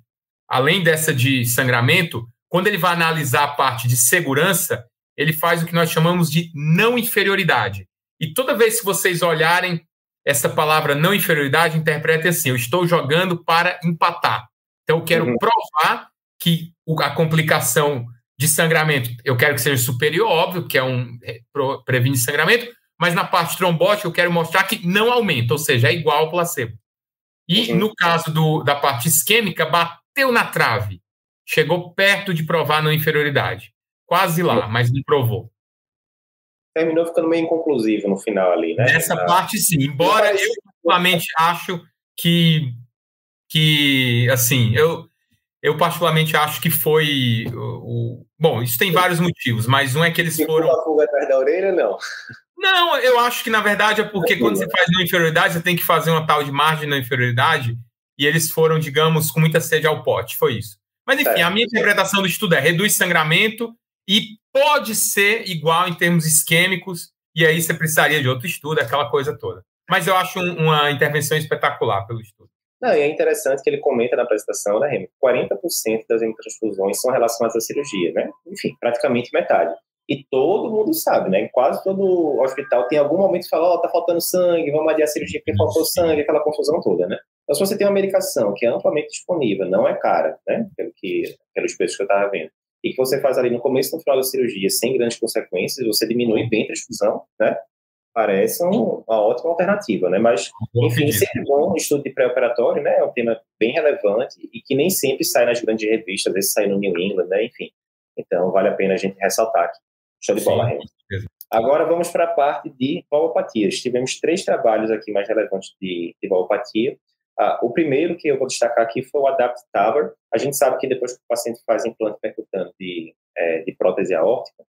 além dessa de sangramento, quando ele vai analisar a parte de segurança, ele faz o que nós chamamos de não inferioridade. E toda vez que vocês olharem essa palavra não inferioridade, interpretem assim: eu estou jogando para empatar. Então, eu quero uhum. provar que a complicação de sangramento, eu quero que seja superior, óbvio, que é um é, previne sangramento, mas na parte trombótica eu quero mostrar que não aumenta, ou seja, é igual ao placebo. E uhum. no caso do, da parte isquêmica, bateu na trave, chegou perto de provar não inferioridade. Quase lá, uhum. mas não provou. Terminou ficando meio inconclusivo no final ali, né? Nessa ah. parte, sim. Embora eu, particularmente, acho que, que assim, eu, eu particularmente acho que foi o, o, bom. Isso tem vários motivos, mas um é que eles foram. A pulga atrás da orelha, não. Não, eu acho que na verdade é porque quando você faz não inferioridade, você tem que fazer uma tal de margem na inferioridade, e eles foram, digamos, com muita sede ao pote. Foi isso. Mas enfim, é. a minha interpretação do estudo é reduz sangramento e pode ser igual em termos isquêmicos, e aí você precisaria de outro estudo, aquela coisa toda. Mas eu acho um, uma intervenção espetacular pelo estudo. Não, e é interessante que ele comenta na apresentação, né, Remy? 40% das hemotransfusões são relacionadas à cirurgia, né? Enfim, praticamente metade. E todo mundo sabe, né? Quase todo hospital tem algum momento que fala, ó, oh, tá faltando sangue, vamos adiar a cirurgia porque faltou sangue, aquela confusão toda, né? Então, se você tem uma medicação que é amplamente disponível, não é cara, né? Pelo que, pelos preços que eu estava vendo, e que você faz ali no começo e no final da cirurgia sem grandes consequências, você diminui bem a transfusão, né? Parece um, uma ótima alternativa, né? Mas, enfim, sempre bom um estudo de pré-operatório, né? É um tema bem relevante e que nem sempre sai nas grandes revistas, às vezes sai no New England, né? Enfim, então vale a pena a gente ressaltar aqui. Show de bola, Renan. Agora vamos para a parte de valopatias. Tivemos três trabalhos aqui mais relevantes de, de valopatia. Ah, o primeiro que eu vou destacar aqui foi o Adapt Tower. A gente sabe que depois que o paciente faz implante percutante de, é, de prótese aórtica,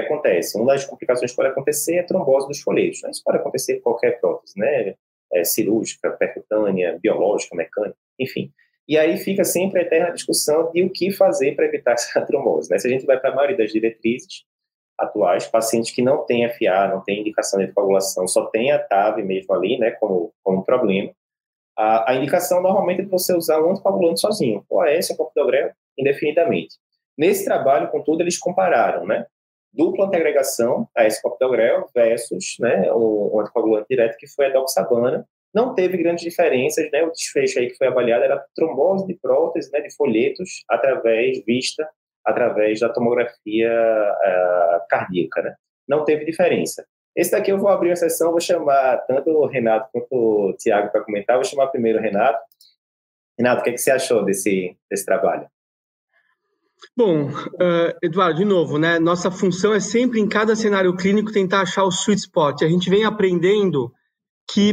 que acontece? Uma das complicações que pode acontecer é a trombose dos folhetos. Né? Isso pode acontecer com qualquer prótese, né? É, cirúrgica, percutânea, biológica, mecânica, enfim. E aí fica sempre a eterna discussão de o que fazer para evitar *laughs* essa trombose. Né? Se a gente vai para a maioria das diretrizes atuais, pacientes que não têm FA, não têm indicação de coagulação, só tem a TAV mesmo ali, né, como, como problema, a, a indicação normalmente é você usar um anticoagulante sozinho, o AS ou clopidogrel, indefinidamente. Nesse trabalho, contudo, eles compararam, né, dupla antiagregação, a escopidogrel, versus né, o, o anticoagulante direto, que foi a doxabana. Não teve grandes diferenças, né? O desfecho aí que foi avaliado era trombose de prótese, né, de folhetos, através, vista, através da tomografia uh, cardíaca, né? Não teve diferença. Esse daqui eu vou abrir uma sessão, vou chamar tanto o Renato quanto o Tiago para comentar. Vou chamar primeiro o Renato. Renato, o que, é que você achou desse, desse trabalho? Bom, uh, Eduardo, de novo, né? Nossa função é sempre, em cada cenário clínico, tentar achar o sweet spot. A gente vem aprendendo que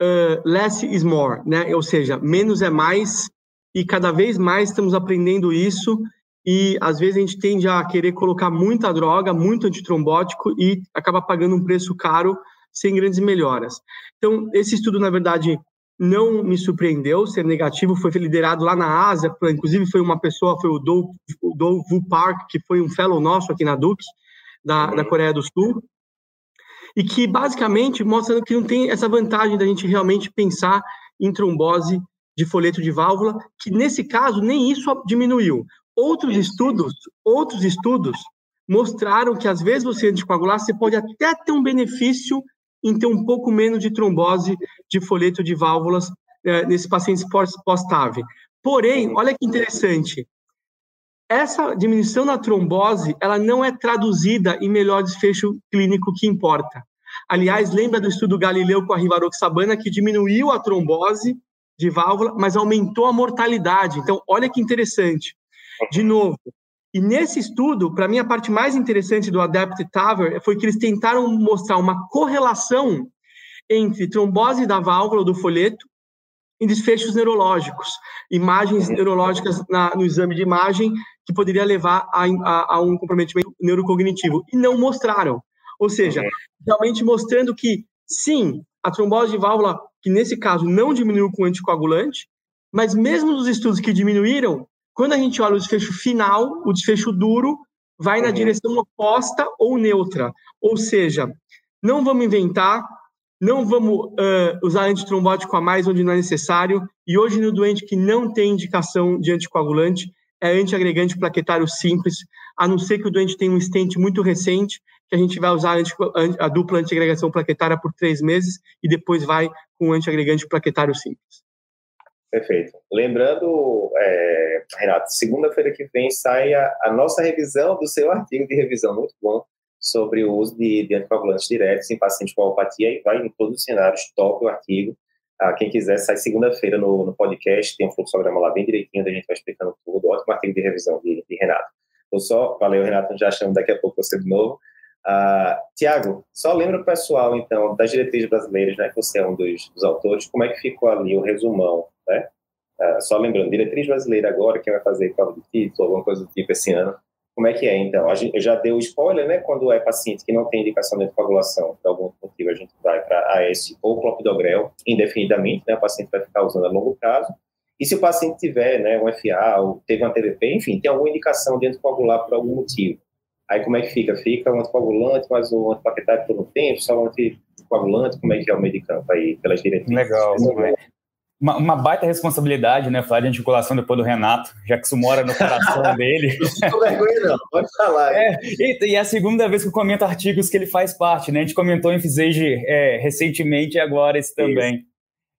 uh, less is more, né? Ou seja, menos é mais, e cada vez mais estamos aprendendo isso, e às vezes a gente tende a querer colocar muita droga, muito antitrombótico, e acaba pagando um preço caro sem grandes melhoras. Então, esse estudo, na verdade, não me surpreendeu ser negativo, foi liderado lá na Ásia, inclusive foi uma pessoa, foi o Do, o Do Vu Park, que foi um fellow nosso aqui na Duke, da, da Coreia do Sul, e que basicamente mostra que não tem essa vantagem da gente realmente pensar em trombose de folheto de válvula, que nesse caso nem isso diminuiu. Outros estudos, outros estudos mostraram que às vezes você anticoagular, você pode até ter um benefício em ter um pouco menos de trombose de folheto de válvulas é, nesses pacientes pós-TAV. Porém, olha que interessante, essa diminuição na trombose, ela não é traduzida em melhor desfecho clínico que importa. Aliás, lembra do estudo Galileu com a rivaroxabana que diminuiu a trombose de válvula, mas aumentou a mortalidade. Então, olha que interessante. De novo, e nesse estudo, para mim, a parte mais interessante do Adapt TAVR foi que eles tentaram mostrar uma correlação entre trombose da válvula do folheto e desfechos neurológicos, imagens neurológicas na, no exame de imagem que poderia levar a, a, a, um comprometimento neurocognitivo. E não mostraram. Ou seja, realmente mostrando que, sim, a trombose de válvula, que nesse caso não diminuiu com anticoagulante, mas mesmo nos estudos que diminuíram, quando a gente olha o desfecho final, o desfecho duro vai na uhum. direção oposta ou neutra. Ou seja, não vamos inventar, não vamos uh, usar antitrombótico a mais onde não é necessário, e hoje no doente que não tem indicação de anticoagulante, é antiagregante plaquetário simples, a não ser que o doente tenha um stent muito recente, que a gente vai usar a dupla antiagregação plaquetária por três meses e depois vai com o antiagregante plaquetário simples. Perfeito. Lembrando, é, Renato, segunda-feira que vem sai a, a, nossa revisão do seu artigo de revisão, muito bom, sobre o uso de, de anticoagulantes diretos em pacientes com alopatia, e vai em todos os cenários, top o artigo. Ah, quem quiser, sai segunda-feira no, no, podcast, tem um fluxograma lá bem direitinho, a gente vai explicando tudo, ótimo artigo de revisão de, de Renato. Então, só, valeu, Renato, já chamo daqui a pouco você de novo. Ah, Tiago, só lembra o pessoal, então, das diretrizes brasileiras, né, que você é um dos, dos autores, como é que ficou ali o resumão né? Uh, só lembrando, diretriz brasileira agora, quem vai fazer prova de título, alguma coisa do tipo esse ano, como é que é, então? A gente, eu já dei o spoiler, né? Quando é paciente que não tem indicação de coagulação, por algum motivo, a gente vai para AS ou clopidogrel indefinidamente, né? O paciente vai ficar usando a longo prazo. E se o paciente tiver, né, um FA ou teve uma TVP, enfim, tem alguma indicação de anticoagular por algum motivo. Aí como é que fica? Fica um anticoagulante, mas o antiplaquetário por um tempo, só um anticoagulante, como é que é o medicamento aí, pelas diretrizes? Legal. Uma, uma, baita responsabilidade, né? Falar de articulação depois do Renato, já que isso mora no coração *laughs* dele. Não vergonha, não, pode falar. É, e, e, é a segunda vez que eu comento artigos que ele faz parte, né? A gente comentou em Fisage é, recentemente e agora esse também.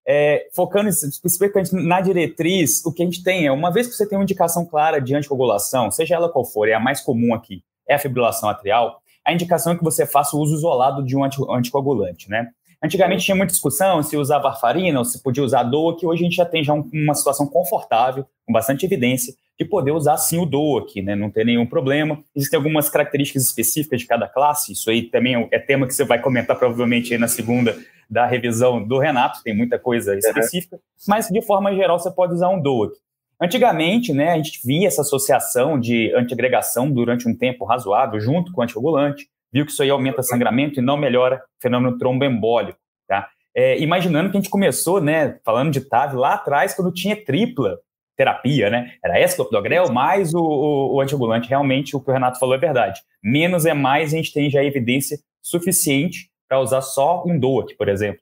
É, focando especificamente na diretriz, o que a gente tem é, uma vez que você tem uma indicação clara de anticoagulação, seja ela qual for, é a mais comum aqui, é a fibrilação atrial, a indicação é que você faça o uso isolado de um anticoagulante, né? Antigamente tinha muita discussão se usava varfarina ou se podia usar DOAC, hoje a gente já tem já um, uma situação confortável, com bastante evidência, de poder usar sim o DOAC, né? não ter nenhum problema. Existem algumas características específicas de cada classe, isso aí também é, é tema que você vai comentar provavelmente na segunda da revisão do Renato, tem muita coisa específica, uhum. mas de forma geral você pode usar um DOAC. Antigamente, né, a gente via essa associação de antiagregação durante um tempo razoável junto com o anticoagulante, viu que isso aí aumenta sangramento e não melhora o fenômeno tromboembólico, tá? É, imaginando que a gente começou, né, falando de TAV lá atrás, quando tinha tripla terapia, né? Era esclopidogrel mais o, o, o antiagulante. Realmente, o que o Renato falou é verdade. Menos é mais, a gente tem já evidência suficiente para usar só um DOAC, por exemplo.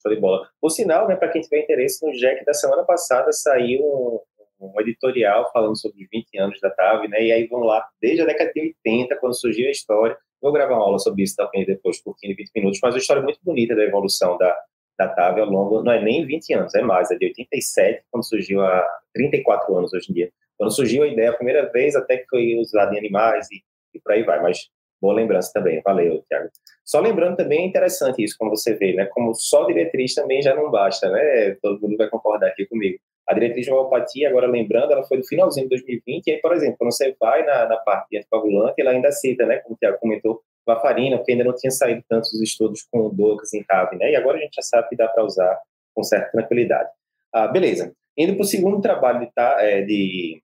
Show de bola. O sinal, né, para quem tiver interesse, no Jack da semana passada saiu um editorial falando sobre os 20 anos da TAV, né? E aí vão lá, desde a década de 80, quando surgiu a história. Vou gravar uma aula sobre isso também depois, por 15, 20 minutos, mas uma história muito bonita da evolução da, da TAV ao longo, não é nem 20 anos, é mais, é de 87, quando surgiu há 34 anos hoje em dia. Quando surgiu a ideia a primeira vez, até que foi usada em animais e, e por aí vai, mas boa lembrança também, valeu, Tiago. Só lembrando também é interessante isso, como você vê, né? Como só diretriz também já não basta, né? Todo mundo vai concordar aqui comigo A diretriz de valvopatia, agora lembrando, ela foi do finalzinho de 2020, e aí, por exemplo, quando você vai na, na parte anticoagulante, ela ainda cita, né, como o Tiago comentou, varfarina, porque ainda não tinha saído tantos estudos com Douglas em TAV, né, e agora a gente já sabe que dá para usar com certa tranquilidade. Ah, beleza. Indo para o segundo trabalho de, é, de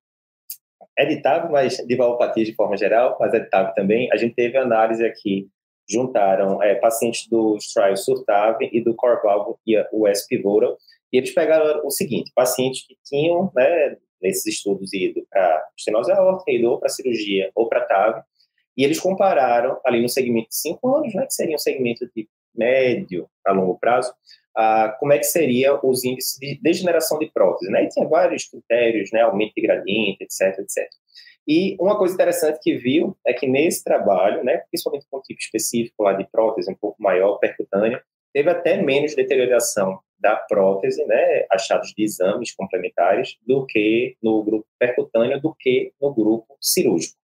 editável, mas de valvopatia de forma geral, mas editável também, a gente teve análise aqui, juntaram é, pacientes do trials Surtave e do Corvalvo e o S-Pivotal, e eles pegaram o seguinte, pacientes que tinham, né, nesses estudos, ido para estenose aorta, ido para cirurgia ou para TAV, e eles compararam ali no segmento de 5 anos, né, que seria um segmento de médio a longo prazo, ah, como é que seria os índices de degeneração de prótese, né? E tinha vários critérios, né? Aumento de gradiente, etc, etc. E uma coisa interessante que viu é que nesse trabalho, né, principalmente com um tipo específico lá de prótese um pouco maior, percutânea, teve até menos deterioração da prótese, né, achados de exames complementares, do que no grupo percutâneo, do que no grupo cirúrgico.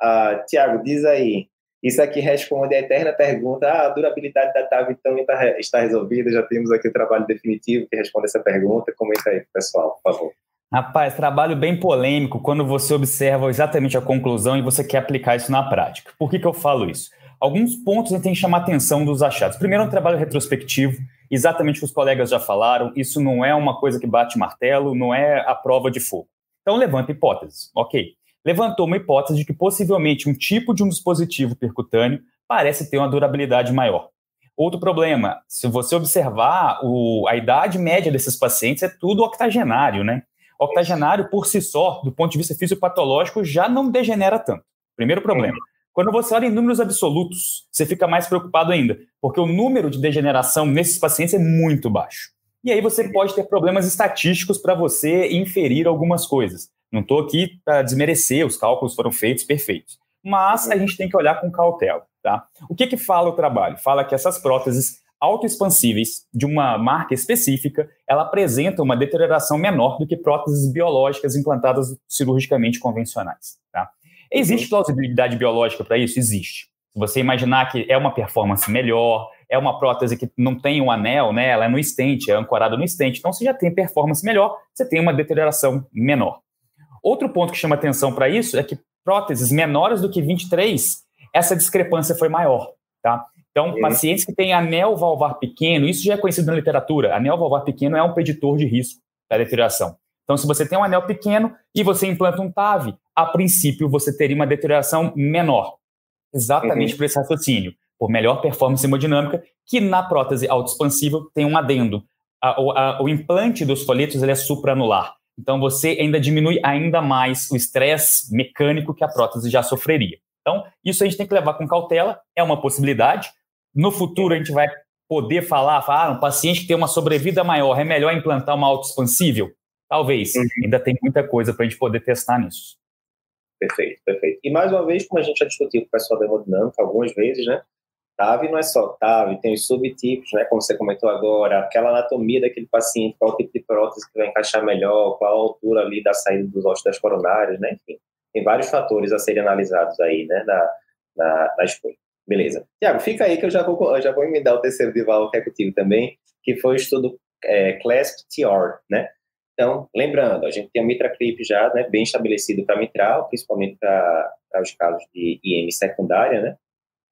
Ah, Tiago, diz aí, isso aqui responde a eterna pergunta: ah, a durabilidade da TAV então está resolvida? Já temos aqui o trabalho definitivo que responde essa pergunta. Comenta aí, pessoal, por favor. Rapaz, trabalho bem polêmico quando você observa exatamente a conclusão e você quer aplicar isso na prática. Por que, que eu falo isso? Alguns pontos a gente tem que chamar a atenção dos achados. Primeiro, é um trabalho retrospectivo, exatamente o que os colegas já falaram, isso não é uma coisa que bate martelo, não é a prova de fogo. Então, levanta hipóteses, ok levantou uma hipótese de que possivelmente um tipo de um dispositivo percutâneo parece ter uma durabilidade maior. Outro problema, se você observar o, a idade média desses pacientes, é tudo octogenário, né? Octogenário, por si só, do ponto de vista fisiopatológico, já não degenera tanto. Primeiro problema. Quando você olha em números absolutos, você fica mais preocupado ainda, porque o número de degeneração nesses pacientes é muito baixo. E aí você pode ter problemas estatísticos para você inferir algumas coisas. Não estou aqui para desmerecer, os cálculos foram feitos perfeitos. Mas a gente tem que olhar com cautela. Tá? O que, que fala o trabalho? Fala que essas próteses autoexpansíveis de uma marca específica, ela apresenta uma deterioração menor do que próteses biológicas implantadas cirurgicamente convencionais. Existe plausibilidade biológica para isso? Existe. Se você imaginar que é uma performance melhor, é uma prótese que não tem um anel, né? ela é no estente, é ancorada no estente, então você já tem performance melhor, você tem uma deterioração menor. Outro ponto que chama atenção para isso é que próteses menores do que 23, essa discrepância foi maior, tá? Então, pacientes que têm anel valvar pequeno, isso já é conhecido na literatura, anel valvar pequeno é um preditor de risco da deterioração. Então, se você tem um anel pequeno e você implanta um TAV, a princípio você teria uma deterioração menor. Exatamente uhum. por esse raciocínio, por melhor performance hemodinâmica, que na prótese autoexpansível tem um adendo. A, a, o implante dos folhetos ele é supranular. Então você ainda diminui ainda mais o estresse mecânico que a prótese já sofreria. Então, isso a gente tem que levar com cautela, é uma possibilidade. No futuro a gente vai poder falar, falar, ah, um paciente que tem uma sobrevida maior, é melhor implantar uma autoexpansível? Talvez. Uhum. Ainda tem muita coisa para a gente poder testar nisso. Perfeito, perfeito. E mais uma vez, como a gente já discutiu com o pessoal da hemodinâmica algumas vezes, né? TAV não é só TAV, tem os subtipos, né, como você comentou agora, aquela anatomia daquele paciente, qual tipo de prótese que vai encaixar melhor, qual a altura ali da saída dos ossos das coronárias, né, enfim. Tem vários fatores a serem analisados aí, né, na, na, na escolha. Beleza. Tiago, fica aí que eu já vou, eu já vou emendar o terceiro de valor que é contigo também, que foi o estudo é, CLASP TR, né? Então, lembrando, a gente tem o MitraClip já né, bem estabelecido para mitral, principalmente para os casos de IM secundária, né?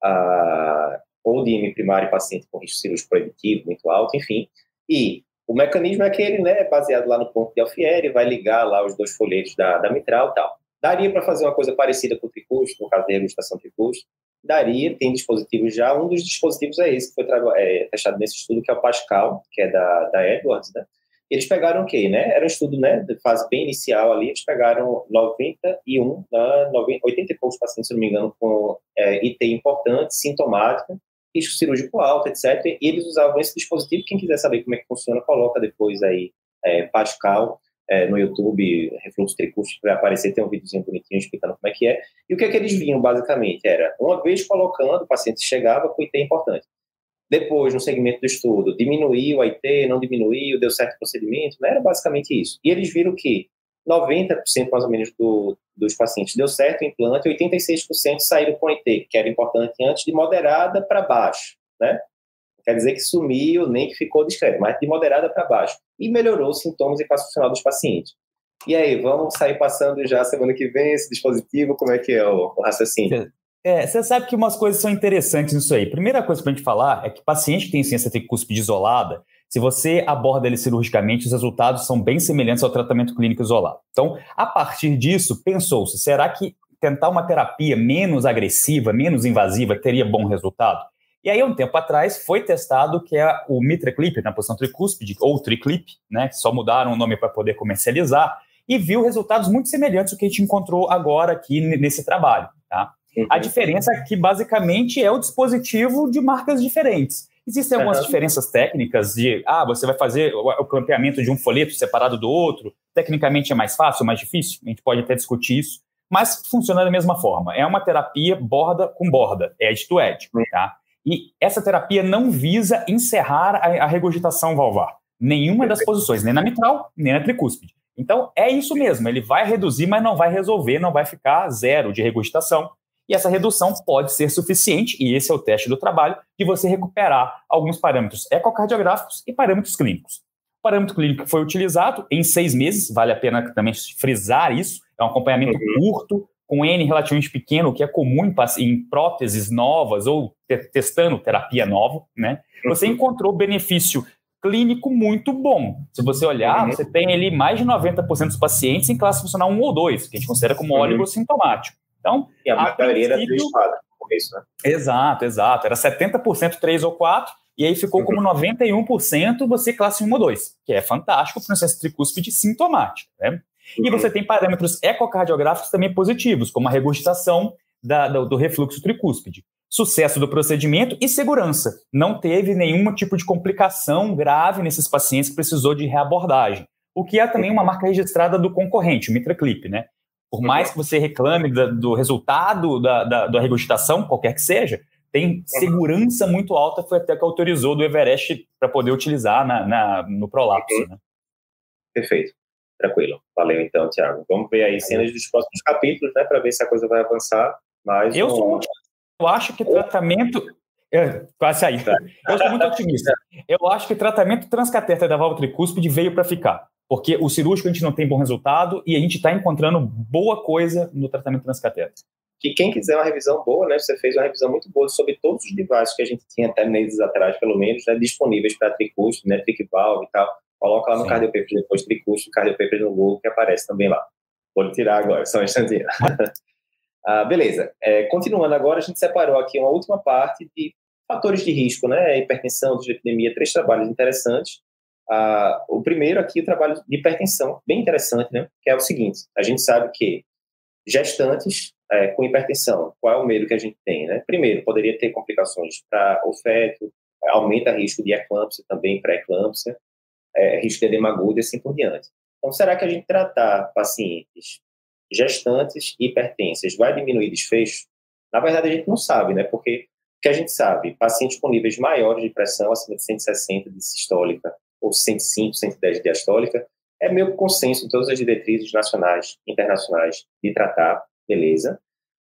a, ou de IM primário paciente com risco cirúrgico proibitivo muito alto, enfim. E o mecanismo é aquele, né, baseado lá no ponto de Alfieri, vai ligar lá os dois folhetos da, da mitral e tal. Daria para fazer uma coisa parecida com o tricusto, no caso da reabilitação tricusto? Daria, tem dispositivos já. Um dos dispositivos é esse, que foi é, testado nesse estudo, que é o Pascal, que é da, da Edwards, né? Eles pegaram o quê, né? Era um estudo, né, de fase bem inicial ali, eles pegaram 91, uh, 90, 80 e poucos pacientes, se não me engano, com é, IT importante, sintomática, risco cirúrgico alto, etc. E eles usavam esse dispositivo. Quem quiser saber como é que funciona, coloca depois aí é, Pascal é, no YouTube, refluxo tricústico, vai aparecer, tem um videozinho bonitinho explicando como é que é. E o que é que eles vinham, basicamente? Era, uma vez colocando, o paciente chegava com IT importante. Depois, no segmento do estudo, diminuiu a IT, não diminuiu, deu certo procedimento, né? era basicamente isso. E eles viram que 90% mais ou menos do, dos pacientes deu certo o implante, 86% saíram com IT, que era importante antes, de moderada para baixo, né? Quer dizer que sumiu, nem que ficou discreto, mas de moderada para baixo. e melhorou os sintomas e classe funcional dos pacientes. E aí, vamos sair passando já semana que vem esse dispositivo? Como é que é o, o raciocínio? É, você sabe que umas coisas são interessantes nisso aí. Primeira coisa para a gente falar é que paciente que tem ciência tricúspide isolada, se você aborda ele cirurgicamente, os resultados são bem semelhantes ao tratamento clínico isolado. Então, a partir disso, pensou-se, será que tentar uma terapia menos agressiva, menos invasiva, teria bom resultado? E aí, um tempo atrás, foi testado que é o mitraclip na posição tricúspide, ou triclip, né? Só mudaram o nome para poder comercializar, e viu resultados muito semelhantes ao que a gente encontrou agora aqui nesse trabalho, tá? Uhum. A diferença é que, basicamente, é o dispositivo de marcas diferentes. Existem algumas uhum. diferenças técnicas de, ah, você vai fazer o clampeamento de um folheto separado do outro, tecnicamente é mais fácil, mais difícil, a gente pode até discutir isso, mas funciona da mesma forma. É uma terapia borda com borda, edge to edge, uhum. tá? E essa terapia não visa encerrar a, a regurgitação valvar, nenhuma das posições, nem na mitral, nem na tricúspide. Então, é isso mesmo, ele vai reduzir, mas não vai resolver, não vai ficar zero de regurgitação. E essa redução pode ser suficiente, e esse é o teste do trabalho, de você recuperar alguns parâmetros ecocardiográficos e parâmetros clínicos. O parâmetro clínico foi utilizado em seis meses, vale a pena também frisar isso, é um acompanhamento uhum. curto, com N relativamente pequeno, o que é comum em, em próteses novas ou te testando terapia nova, né? Você uhum. encontrou benefício clínico muito bom. Se você olhar, uhum. você tem ali mais de 90% dos pacientes em classe funcional 1 ou 2, que a gente considera como uhum. oligossintomático. Então, e a, a maioria era 3 4 isso, né? Exato, exato. Era 70% 3 ou 4, e aí ficou como 91% você classe 1 ou 2, que é fantástico para o processo tricúspide sintomático. Né? E uhum. você tem parâmetros ecocardiográficos também positivos, como a regurgitação da, do, do refluxo tricúspide sucesso do procedimento e segurança. Não teve nenhum tipo de complicação grave nesses pacientes que precisou de reabordagem. O que é também uma marca registrada do concorrente, o MitraClip, né? Por mais que você reclame da, do resultado da, da, da, regurgitação, qualquer que seja, tem segurança muito alta, foi até que autorizou do Everest para poder utilizar na, na, no prolapso. Né? Perfeito. Tranquilo. Valeu então, Tiago. Vamos ver aí cenas dos próximos capítulos, né, para ver se a coisa vai avançar. Mas eu um... sou muito eu acho que tratamento. É, quase aí. Eu sou muito otimista. Eu acho que tratamento transcatéter da válvula tricúspide veio para ficar. Porque o cirúrgico a gente não tem bom resultado e a gente está encontrando boa coisa no tratamento transcatéter. Que quem quiser uma revisão boa, né? Você fez uma revisão muito boa sobre todos os devices que a gente tinha até meses atrás, pelo menos, né, disponíveis para tricúspide, né? Tricvalve e tal. Coloca lá no Cardiopapers depois tricúspide, Cardiopapers no Google, que aparece também lá. Vou tirar agora, só um instantinho. *laughs* Ah, beleza. É, continuando agora, a gente separou aqui uma última parte de fatores de risco, né? Hipertensão, dislipidemia, três trabalhos interessantes. Ah, o primeiro aqui, o trabalho de hipertensão, bem interessante, né? Que é o seguinte: a gente sabe que gestantes é, com hipertensão, qual é o medo que a gente tem, né? Primeiro, poderia ter complicações para o feto, aumenta risco de eclâmpsia também, pré-eclâmpsia, é, risco de edema agudo e assim por diante. Então, será que a gente tratar pacientes gestantes e hipertensas vai diminuir desfecho? Na verdade, a gente não sabe, né? Porque que a gente sabe, pacientes com níveis maiores de pressão, acima de 160 de sistólica ou 105, 110 de diastólica, é meio consenso em todas as diretrizes nacionais, internacionais de tratar, beleza.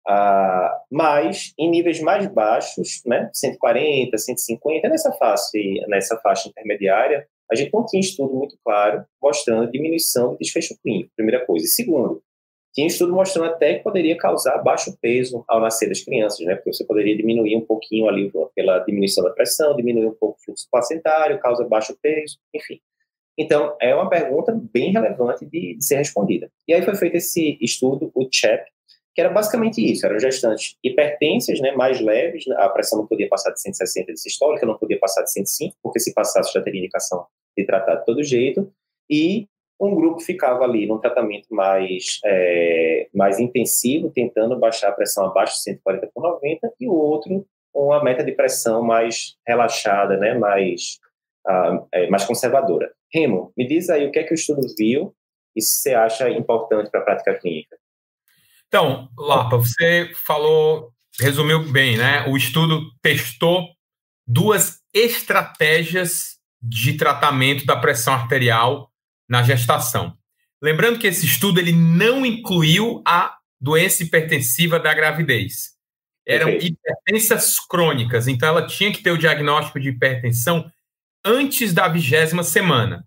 Ah, mas em níveis mais baixos, né, 140, 150, nessa fase, nessa faixa intermediária, a gente não tinha estudo muito claro mostrando diminuição de desfecho clínico, primeira coisa. E segundo, tinha estudo mostrando até que poderia causar baixo peso ao nascer das crianças, né? Porque você poderia diminuir um pouquinho ali pela diminuição da pressão, diminuir um pouco o fluxo placentário, causa baixo peso, enfim. Então, é uma pergunta bem relevante de, de ser respondida. E aí foi feito esse estudo, o CHEP, que era basicamente isso, eram gestantes hipertensas, né, mais leves, a pressão não podia passar de 160 de sistólica, não podia passar de 105, porque se passasse já teria indicação de tratar de todo jeito, e um grupo ficava ali num tratamento mais, é, mais intensivo, tentando baixar a pressão abaixo de 140 por 90, e o outro uma meta de pressão mais relaxada, né, mais, uh, é, mais conservadora. Remo, me diz aí o que é que o estudo viu e se você acha importante para a prática clínica. Então, Lapa, você falou, resumiu bem, né? O estudo testou duas estratégias de tratamento da pressão arterial na gestação. Lembrando que esse estudo ele não incluiu a doença hipertensiva da gravidez. Eram hipertensas crônicas, então ela tinha que ter o diagnóstico de hipertensão antes da vigésima semana.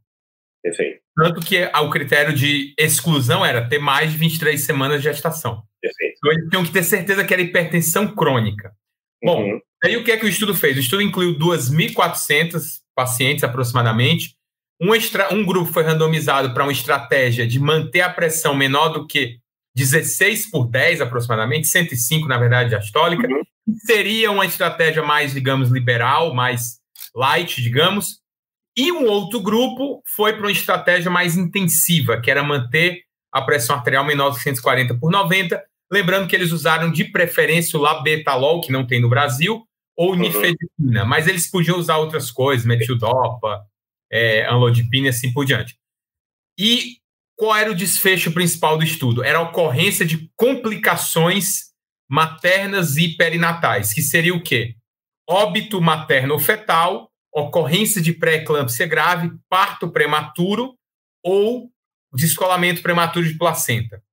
Perfeito. Tanto que o critério de exclusão era ter mais de 23 semanas de gestação. Perfeito. Então eles tinham que ter certeza que era hipertensão crônica. Bom, uhum. aí o que é que o estudo fez? O estudo incluiu 2.400 pacientes aproximadamente. Um, extra, um grupo foi randomizado para uma estratégia de manter a pressão menor do que 16 por 10 aproximadamente, 105 na verdade diastólica. Uhum. Seria uma estratégia mais, digamos, liberal, mais light, digamos. E um outro grupo foi para uma estratégia mais intensiva, que era manter a pressão arterial menor do que 140 por 90, Lembrando que eles usaram de preferência o labetalol, que não tem no Brasil, ou uhum. nifedipina, mas eles podiam usar outras coisas, metildopa, é, anlodipina e assim por diante. E qual era o desfecho principal do estudo? Era a ocorrência de complicações maternas e perinatais, que seria o quê? Óbito materno ou fetal, ocorrência de pré-eclâmpsia grave, parto prematuro ou descolamento prematuro de placenta.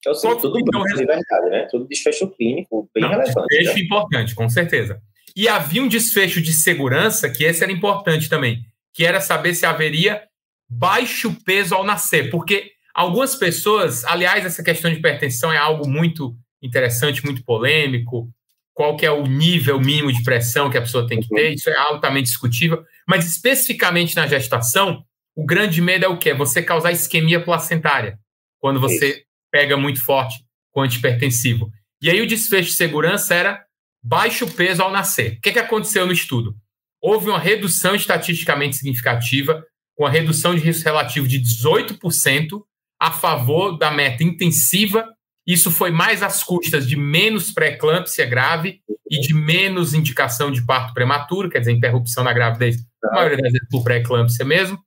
Então, assim, tudo então, de verdade, né? Tudo desfecho clínico bem Não, relevante. Desfecho né? importante, com certeza. E havia um desfecho de segurança, que esse era importante também, que era saber se haveria baixo peso ao nascer, porque algumas pessoas, aliás, essa questão de hipertensão é algo muito interessante, muito polêmico, qual que é o nível mínimo de pressão que a pessoa tem que ter, isso é altamente discutível, mas especificamente na gestação, o grande medo é o quê? Você causar isquemia placentária, quando você pega muito forte com antipertensivo. E aí o desfecho de segurança era baixo peso ao nascer. O que, que aconteceu no estudo? Houve uma redução estatisticamente significativa, com a redução de risco relativo de 18% a favor da meta intensiva. Isso foi mais às custas de menos pré-eclâmpsia grave e de menos indicação de parto prematuro, quer dizer, interrupção na gravidez, a maioria das vezes por pré-eclâmpsia mesmo.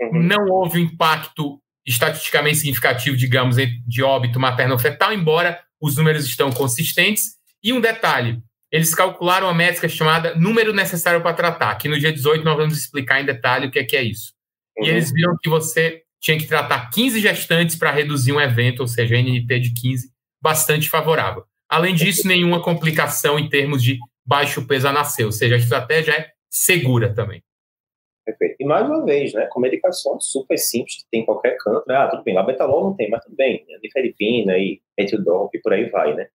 Uhum. Não houve impacto estatisticamente significativo, digamos, de óbito materno-fetal, embora os números estão consistentes. E um detalhe, eles calcularam a métrica chamada número necessário para tratar, que no dia 18 nós vamos explicar em detalhe o que é, que é isso. Uhum. E eles viram que você tinha que tratar 15 gestantes para reduzir um evento, ou seja, NNT de 15, bastante favorável. Além disso, nenhuma complicação em termos de baixo peso a nascer, ou seja, a estratégia é segura também. Perfeito. E mais uma vez, né, com medicações super simples que tem em qualquer canto, né? Ah, tudo bem, lá betalol não tem, mas tudo bem, né? e metildop e por aí vai, né?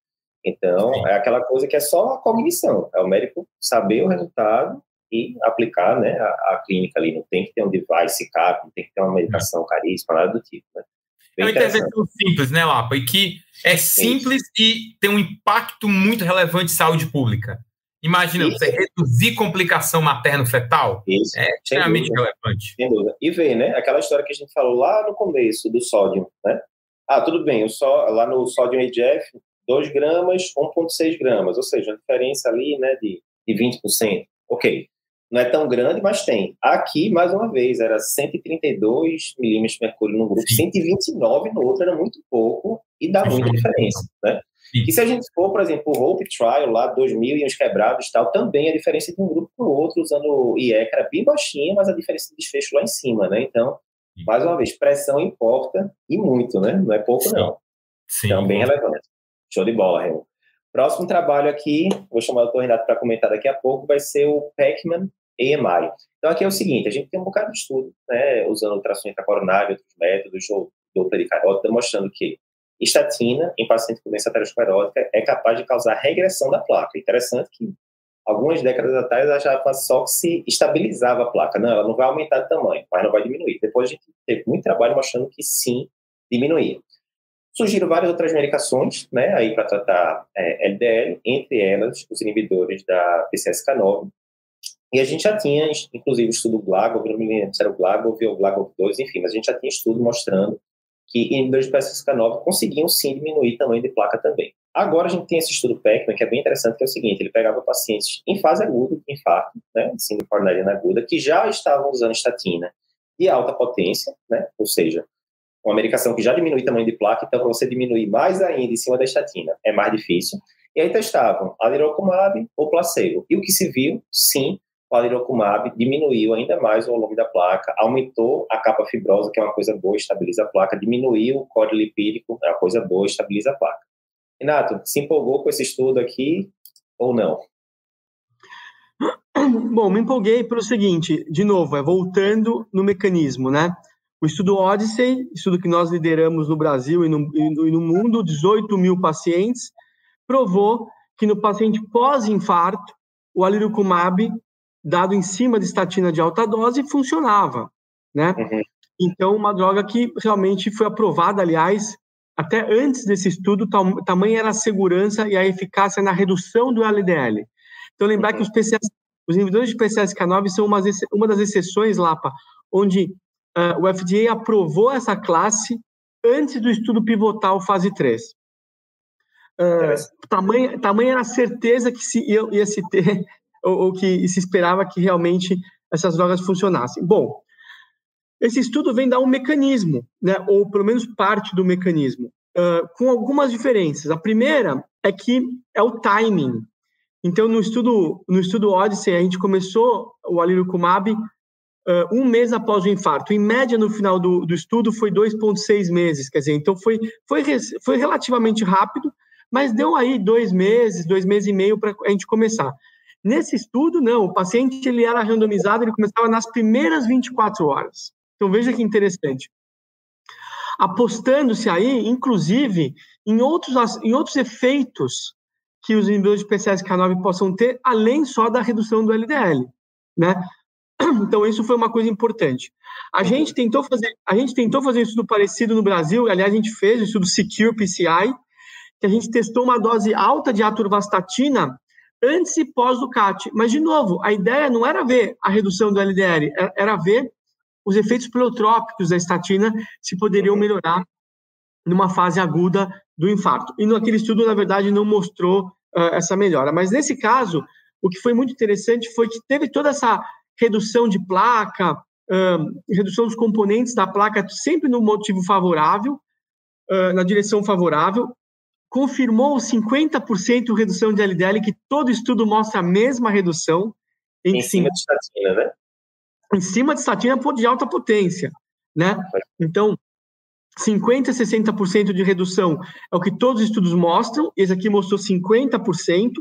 Então, Sim. é aquela coisa que é só a cognição, é o médico saber o resultado e aplicar, né, a, a clínica ali, não tem que ter um device caro, não tem que ter uma medicação caríssima, nada do tipo, né? Bem é uma intervenção simples, né, Lapa? E que é simples Isso. e tem um impacto muito relevante em saúde pública. Imagina, Isso. você reduzir complicação materno-fetal Isso. é extremamente relevante. Sem dúvida. E ver, né? Aquela história que a gente falou lá no começo do sódio, né? Ah, tudo bem, o só, lá no sódio EGF, 2 gramas, 1,6 gramas, ou seja, a diferença ali, né, de, de 20%. Ok, não é tão grande, mas tem. Aqui, mais uma vez, era 132 milímetros de mercúrio num grupo, Sim. 129 no outro, era muito pouco e dá muita diferença, né? E se a gente for, por exemplo, o Hope Trial, lá, 2000 e uns quebrados e tal, também a diferença de um grupo para o outro, usando o IE, que era bem baixinha, mas a diferença de desfecho lá em cima, né? Então, mais uma vez, pressão importa e muito, né? Não é pouco, não. Sim. Então, bem relevante. Show de bola, Remo. Próximo trabalho aqui, vou chamar o doutor Renato para comentar daqui a pouco, vai ser o Pacman AMI. Então, aqui é o seguinte, a gente tem um bocado de estudo, né, usando ultrassom intracoronário, outros métodos, ou Doppler de carótida, mostrando que estatina em paciente com doença aterosclerótica é capaz de causar regressão da placa. Interessante que algumas décadas atrás a já só que se estabilizava a placa. Não, ela não vai aumentar de tamanho, mas não vai diminuir. Depois a gente teve muito trabalho mostrando que sim, diminuía. Surgiram várias outras medicações, né, aí para tratar é, LDL, entre elas os inibidores da PCSK9. E a gente já tinha, inclusive, estudo GLAGOV, não me lembro se era o GLAGOV ou o GLAGOV2, enfim, mas a gente já tinha estudo mostrando que inibidores de PCSK9 conseguiam sim diminuir tamanho de placa também. Agora a gente tem esse estudo PECMAN, que é bem interessante, que é o seguinte, ele pegava pacientes em fase aguda, infarto, né, síndrome coronariana aguda, que já estavam usando estatina de alta potência, né, ou seja, uma medicação que já diminui o tamanho de placa, então você diminuir mais ainda em cima da estatina é mais difícil. E aí testavam alirocumab ou placebo. E o que se viu, sim, o alirocumab diminuiu ainda mais o volume da placa, aumentou a capa fibrosa, que é uma coisa boa, estabiliza a placa, diminuiu o código lipídico, é uma coisa boa, estabiliza a placa. Renato, se empolgou com esse estudo aqui ou não? Bom, me empolguei pelo seguinte, de novo, é voltando no mecanismo, né? O estudo Odyssey, estudo que nós lideramos no Brasil e no, e no mundo, 18 mil pacientes, provou que no paciente pós-infarto, o alirocumab, dado em cima de estatina de alta dose, funcionava, né? Uhum. Então, uma droga que realmente foi aprovada, aliás, até antes desse estudo, tam, tamanha era a segurança e a eficácia na redução do LDL. Então, lembrar que os, PCS, os inibidores de PCSK9 são uma, uma das exceções, Lapa, onde uh, o FDA aprovou essa classe antes do estudo pivotal fase 3. Uh, tamanha, tamanha era a certeza que se ia, ia se ter, *laughs* ou, ou, que se esperava que realmente essas drogas funcionassem. Bom, esse estudo vem dar um mecanismo, né, ou pelo menos parte do mecanismo, uh, com algumas diferenças. A primeira é que é o timing. Então, no estudo, no estudo Odyssey, a gente começou o alirocumab uh, um mês após o infarto. Em média, no final do, do estudo, foi 2,6 meses. Quer dizer, então foi, foi, foi relativamente rápido, mas deu aí dois meses, dois meses e meio para a gente começar. Nesse estudo, não, o paciente ele era randomizado, ele começava nas primeiras 24 horas. Então veja que interessante. Apostando-se aí, inclusive, em outros, em outros efeitos que os inibidores de PCSK9 possam ter, além só da redução do LDL, né? *clears throat* Então isso foi uma coisa importante. A gente tentou fazer, a gente tentou fazer um estudo parecido no Brasil, aliás a gente fez o estudo Secure PCI, que a gente testou uma dose alta de atorvastatina antes e pós do CAT. Mas de novo, a ideia não era ver a redução do LDL, era ver os efeitos pleotrópicos da estatina se poderiam melhorar numa fase aguda do infarto. E naquele estudo, na verdade, não mostrou uh, essa melhora. Mas nesse caso, o que foi muito interessante foi que teve toda essa redução de placa, uh, redução dos componentes da placa, sempre no motivo favorável, uh, na direção favorável. Confirmou 50% redução de LDL, que todo estudo mostra a mesma redução. Em, em cima de estatina, né? em cima de estatina de alta potência, né? Então, 50% a 60% de redução é o que todos os estudos mostram, esse aqui mostrou 50%,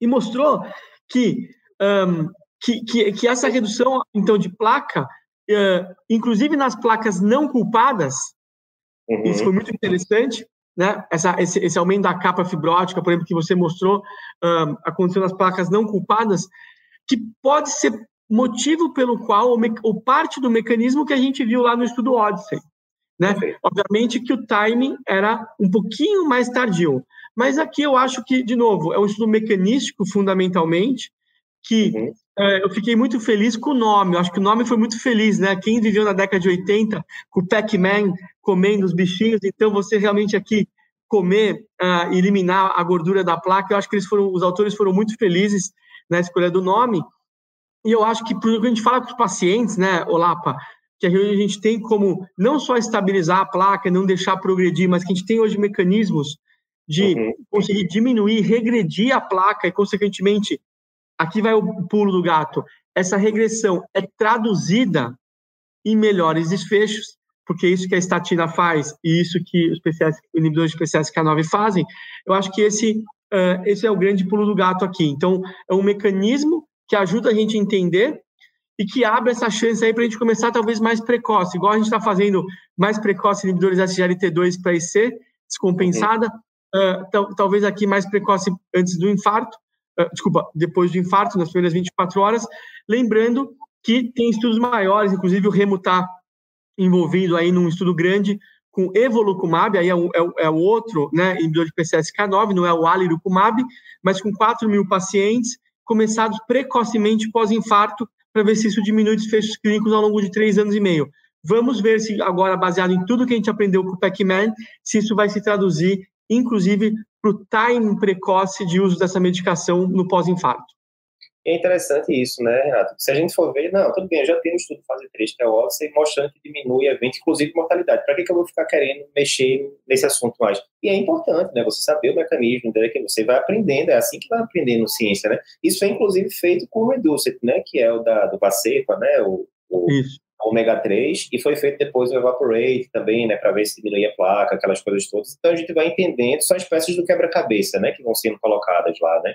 e mostrou que, um, que, que, que, essa redução, então, de placa, uh, inclusive nas placas não culpadas, uhum. isso foi muito interessante, né? Essa, esse, esse, aumento da capa fibrótica, por exemplo, que você mostrou, um, aconteceu nas placas não culpadas, que pode ser motivo pelo qual, o, parte do mecanismo que a gente viu lá no estudo Odyssey. Né? Obviamente que o timing era um pouquinho mais tardio, mas aqui eu acho que, de novo, é um estudo mecanístico fundamentalmente, que uhum. É, eu fiquei muito feliz com o nome, eu acho que o nome foi muito feliz, né? Quem viveu na década de 80 com o Pac-Man comendo os bichinhos, então você realmente aqui comer, uh, eliminar a gordura da placa, eu acho que eles foram, os autores foram muito felizes na escolha do nome, e eu acho que quando a gente fala com os pacientes, né, Olapa, que a gente tem como não só estabilizar a placa, não deixar progredir, mas que a gente tem hoje mecanismos de uhum. conseguir diminuir, regredir a placa e, consequentemente, aqui vai o pulo do gato, essa regressão é traduzida em melhores desfechos, porque isso que a estatina faz e isso que os PCS, inibidores de PCSK9 fazem, eu acho que esse, uh, esse é o grande pulo do gato aqui. Então, é um mecanismo que ajuda a gente a entender e que abre essa chance aí para a gente começar talvez mais precoce, igual a gente está fazendo mais precoce inibidores SGLT2 para IC, descompensada, uhum. uh, talvez aqui mais precoce antes do infarto, desculpa, depois do infarto, nas primeiras 24 horas, lembrando que tem estudos maiores, inclusive o Remo está envolvido aí num estudo grande com evolucumab, aí é o, é o, é outro, né, inibidor de PCSK9, não é o alirucumab, mas com 4 mil pacientes, começados precocemente pós-infarto, para ver se isso diminui desfechos clínicos ao longo de três anos e meio. Vamos ver se agora, baseado em tudo que a gente aprendeu com o Pac-Man, se isso vai se traduzir, inclusive, para o time precoce de uso dessa medicação no pós-infarto é interessante isso, né, Renato? Se a gente for ver, não, tudo bem, eu já tenho um estudo fase 3, que é o Odyssey, mostrando que diminui evento, inclusive mortalidade. Para que, que eu vou ficar querendo mexer nesse assunto mais? E é importante, né, você saber o mecanismo, entender que você vai aprendendo, é assim que vai aprendendo ciência, né? Isso é, inclusive, feito com o Reducet, né, que é o da, do Bacepa, né, o, o ômega 3, e foi feito depois o Evaporate também, né, para ver se diminui a placa, aquelas coisas todas. Então, a gente vai entendendo, são as peças do quebra-cabeça, né, que vão sendo colocadas lá, né?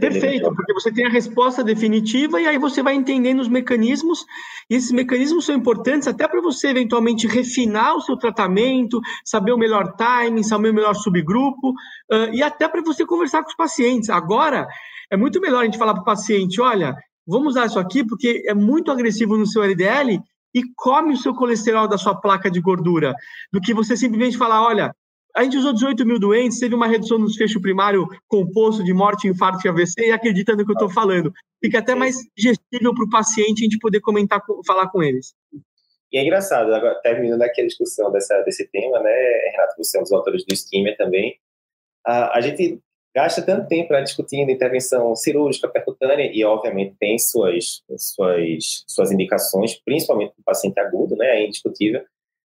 Perfeito, porque você tem a resposta definitiva e aí você vai entendendo os mecanismos, e esses mecanismos são importantes até para você eventualmente refinar o seu tratamento, saber o melhor timing, saber o melhor subgrupo, uh, e até para você conversar com os pacientes. Agora, é muito melhor a gente falar para o paciente: olha, vamos usar isso aqui porque é muito agressivo no seu LDL e come o seu colesterol da sua placa de gordura, do que você simplesmente falar: olha, a gente usou 18 mil doentes, teve uma redução no desfecho primário composto de morte, infarto e AVC, e acredita no que eu estou falando. Fica até mais gestível para o paciente a gente poder comentar, falar com eles. E é engraçado, agora, terminando aqui a discussão dessa, desse tema, né, Renato, você é um dos autores do Esquema também, a, a gente gasta tanto tempo né, discutindo intervenção cirúrgica, percutânea, e obviamente tem suas, suas, suas indicações, principalmente no paciente agudo, né, é indiscutível,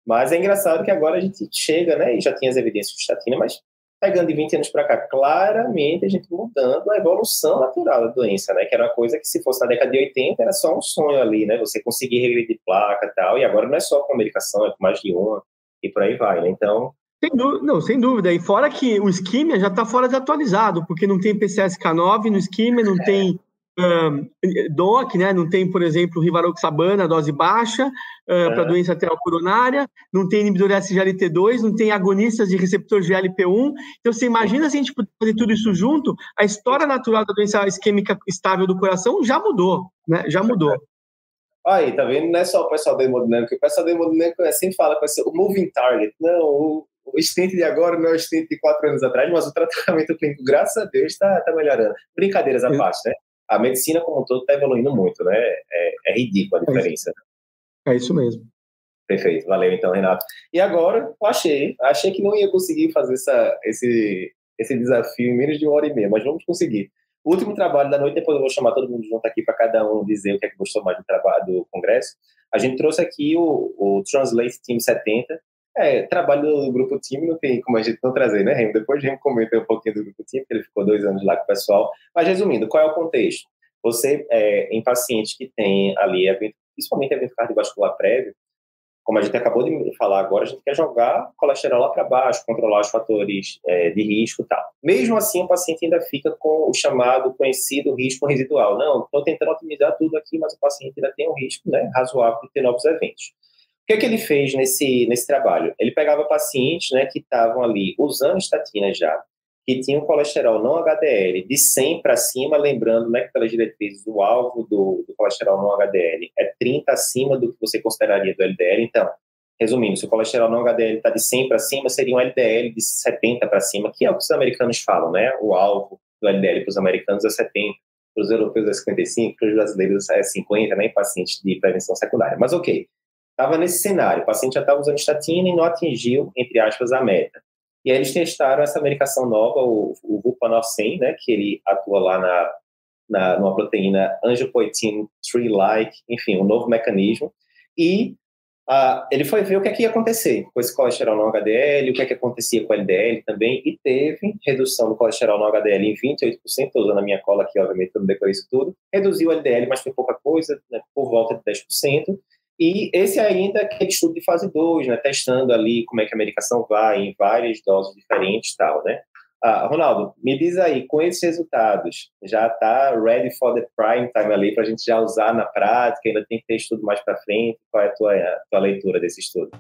mas é engraçado que agora a gente chega, né, e já tinha as evidências de estatina, mas pegando de 20 anos para cá, claramente a gente mudando a evolução natural da doença, né, que era uma coisa que se fosse na década de 80 era só um sonho ali, né, você conseguir regredir placa e tal, e agora não é só com medicação, é com mais de uma, e por aí vai, né, então... Sem dúvida, não, sem dúvida, e fora que o esquema já está fora de atualizado, porque não tem PCSK9 no esquema, não é. tem um, DOC, né? Não tem, por exemplo, rivaroxabana, dose baixa, uh, é. para doença arterial coronária, não tem inibidor SGLT2, não tem agonistas de receptor GLP1. Então, você imagina se a gente fazer tudo isso junto, a história natural da doença isquêmica estável do coração já mudou, né? Já mudou. Aí, tá vendo? Não é só o pessoal da hemodinâmica, o pessoal da hemodinâmica sempre fala com esse, o moving target. Não, o, o stent de agora não é o stent de quatro anos atrás, mas o tratamento clínico, graças a Deus, está tá melhorando. Brincadeiras à parte, né? a medicina como um todo está evoluindo muito, né? É, é ridícula a diferença. É isso mesmo. Perfeito, valeu então, Renato. E agora, eu achei, achei que não ia conseguir fazer essa, esse, esse desafio em menos de uma hora e meia, mas vamos conseguir. O último trabalho da noite, depois eu vou chamar todo mundo junto aqui para cada um dizer o que é que gostou mais do trabalho do congresso. A gente trouxe aqui o, o Translate Team 70, é, trabalho do grupo time não tem como a gente não trazer, né, Remo? Depois a gente comenta um pouquinho do grupo time, porque ele ficou dois anos lá com o pessoal. Mas resumindo, qual é o contexto? Você, é, em pacientes que tem ali, evento, principalmente evento cardiovascular prévio, como a gente acabou de falar agora, a gente quer jogar colesterol lá para baixo, controlar os fatores é, de risco e tal. Mesmo assim, o paciente ainda fica com o chamado conhecido risco residual. Não, estou tentando otimizar tudo aqui, mas o paciente ainda tem um risco né, razoável de ter novos eventos que, que ele fez nesse, nesse trabalho? Ele pegava pacientes né, que estavam ali usando estatina já, que tinham colesterol não HDL de 100 para cima, lembrando né, que pelas diretrizes o alvo do, do, colesterol não HDL é 30 acima do que você consideraria do LDL. Então, resumindo, se o colesterol não HDL está de 100 para cima, seria um LDL de 70 para cima, que é o que os americanos falam, né? O alvo do LDL para os americanos é 70, para os europeus é 55, para os brasileiros é 50, né? Em pacientes de prevenção secundária. Mas ok, estava nesse cenário, o paciente já estava usando estatina e não atingiu, entre aspas, a meta. E aí eles testaram essa medicação nova, o, o Vupanorsen, né, que ele atua lá na, na numa proteína angiopoietin 3-like, enfim, um novo mecanismo, e ele foi ver o que, é que ia acontecer com esse colesterol no HDL, o que, é que acontecia com o LDL também, e teve redução do colesterol no HDL em 28%, estou usando a minha cola aqui, obviamente, eu não decorei isso tudo, reduziu o LDL, mas foi pouca coisa, né, por volta de 10%, e esse ainda é aquele estudo de fase 2, né, testando ali como é que a medicação vai em várias doses diferentes e tal, né? Ah, Ronaldo, me diz aí, com esses resultados, já está ready for the prime time ali para a gente já usar na prática, ainda tem que ter estudo mais para frente? Qual é a tua, a tua leitura desse estudo?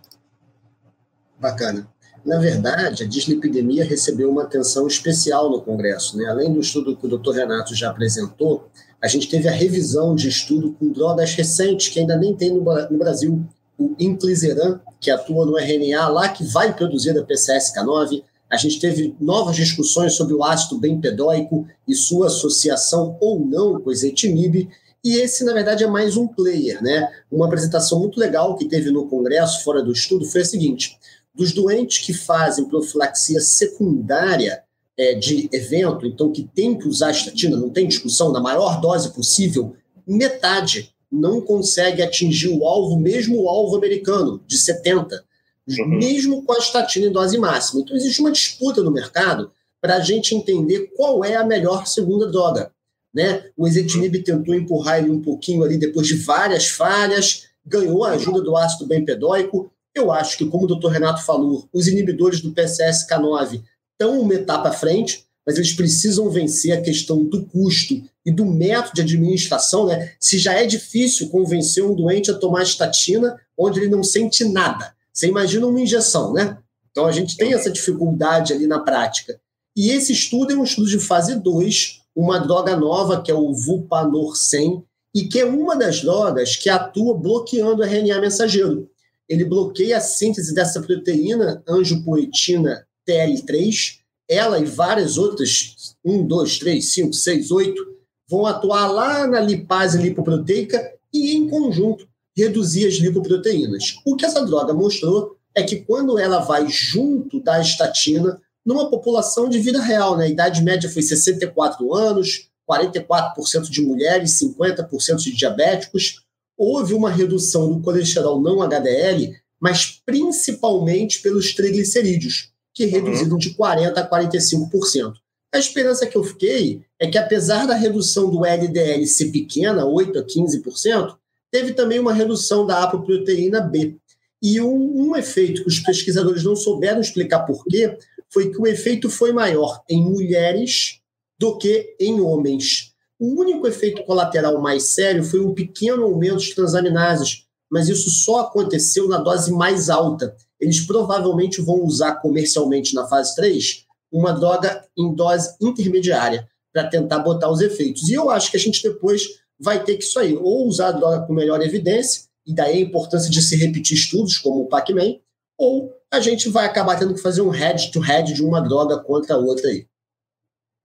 Bacana. Na verdade, a dislipidemia recebeu uma atenção especial no Congresso. Né? Além do estudo que o Dr. Renato já apresentou, a gente teve a revisão de estudo com drogas recentes, que ainda nem tem no, Brasil, o Inclisiran, que atua no RNA lá, que vai produzir a PCSK9. A gente teve novas discussões sobre o ácido bempedóico e sua associação ou não com ezetimibe. E esse, na verdade, é mais um player, né? Uma apresentação muito legal que teve no congresso, fora do estudo, foi a seguinte: dos doentes que fazem profilaxia secundária é, de evento, então que tem que usar estatina, não tem discussão, na maior dose possível, metade não consegue atingir o alvo, mesmo o alvo americano, de 70, uhum. mesmo com a estatina em dose máxima. Então existe uma disputa no mercado para a gente entender qual é a melhor segunda droga. Né? O ezetimibe tentou empurrar ele um pouquinho ali depois de várias falhas, ganhou a ajuda do ácido bempedóico. Eu acho que, como o Dr. Renato falou, os inibidores do PCSK9 estão uma etapa à frente, mas eles precisam vencer a questão do custo e do método de administração, né? Se já é difícil convencer um doente a tomar estatina onde ele não sente nada. Você imagina uma injeção, né? Então a gente tem essa dificuldade ali na prática. E esse estudo é um estudo de fase 2, uma droga nova que é o Vupanorsen, e que é uma das drogas que atua bloqueando o RNA mensageiro. Ele bloqueia a síntese dessa proteína angiopoetina TL3, ela e várias outras, 1, 2, 3, 5, 6, 8, vão atuar lá na lipase lipoproteica e, em conjunto, reduzir as lipoproteínas. O que essa droga mostrou é que quando ela vai junto da estatina, numa população de vida real, né? a idade média foi 64 anos, 44% de mulheres, 50% de diabéticos, houve uma redução do colesterol não HDL, mas principalmente pelos triglicerídeos, que uhum. reduziram de 40% a 45%. A esperança que eu fiquei é que, apesar da redução do LDL ser pequena, 8% a 15%, teve também uma redução da apoproteína B. E um, um efeito que os pesquisadores não souberam explicar por quê foi que o efeito foi maior em mulheres do que em homens. O único efeito colateral mais sério foi um pequeno aumento de transaminases, mas isso só aconteceu na dose mais alta. Eles provavelmente vão usar comercialmente na fase 3 uma droga em dose intermediária para tentar botar os efeitos. E eu acho que a gente depois vai ter que isso aí, ou usar a droga com melhor evidência, e daí a importância de se repetir estudos, como o Pac-Man, ou a gente vai acabar tendo que fazer um head-to-head de uma droga contra a outra aí.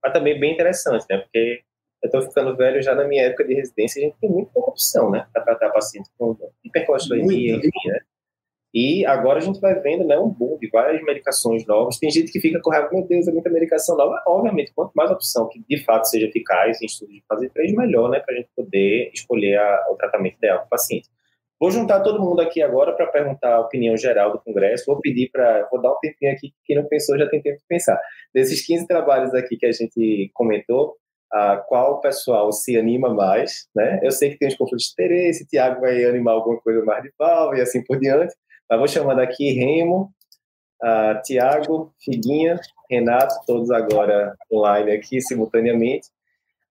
Mas também bem interessante, né? Porque eu estou ficando velho já na minha época de residência, a gente tem muito pouca opção, né? Para tratar pacientes com hipercolesterolemia, enfim, né? E agora a gente vai vendo né, um boom de várias medicações novas. Tem gente que fica raiva, meu Deus, é muita medicação nova. Obviamente, quanto mais opção que de fato seja eficaz em estudos de fase 3, melhor, né? Para a gente poder escolher a, o tratamento ideal para o paciente. Vou juntar todo mundo aqui agora para perguntar a opinião geral do Congresso. Vou pedir para. Vou dar um tempinho aqui, quem não pensou já tem tempo de pensar. Desses 15 trabalhos aqui que a gente comentou, qual o pessoal se anima mais, né? Eu sei que tem os conflitos de interesse, Tiago vai animar alguma coisa mais de pau e assim por diante. Mas vou chamar daqui Remo, uh, Tiago, Figuinha, Renato, todos agora online aqui simultaneamente.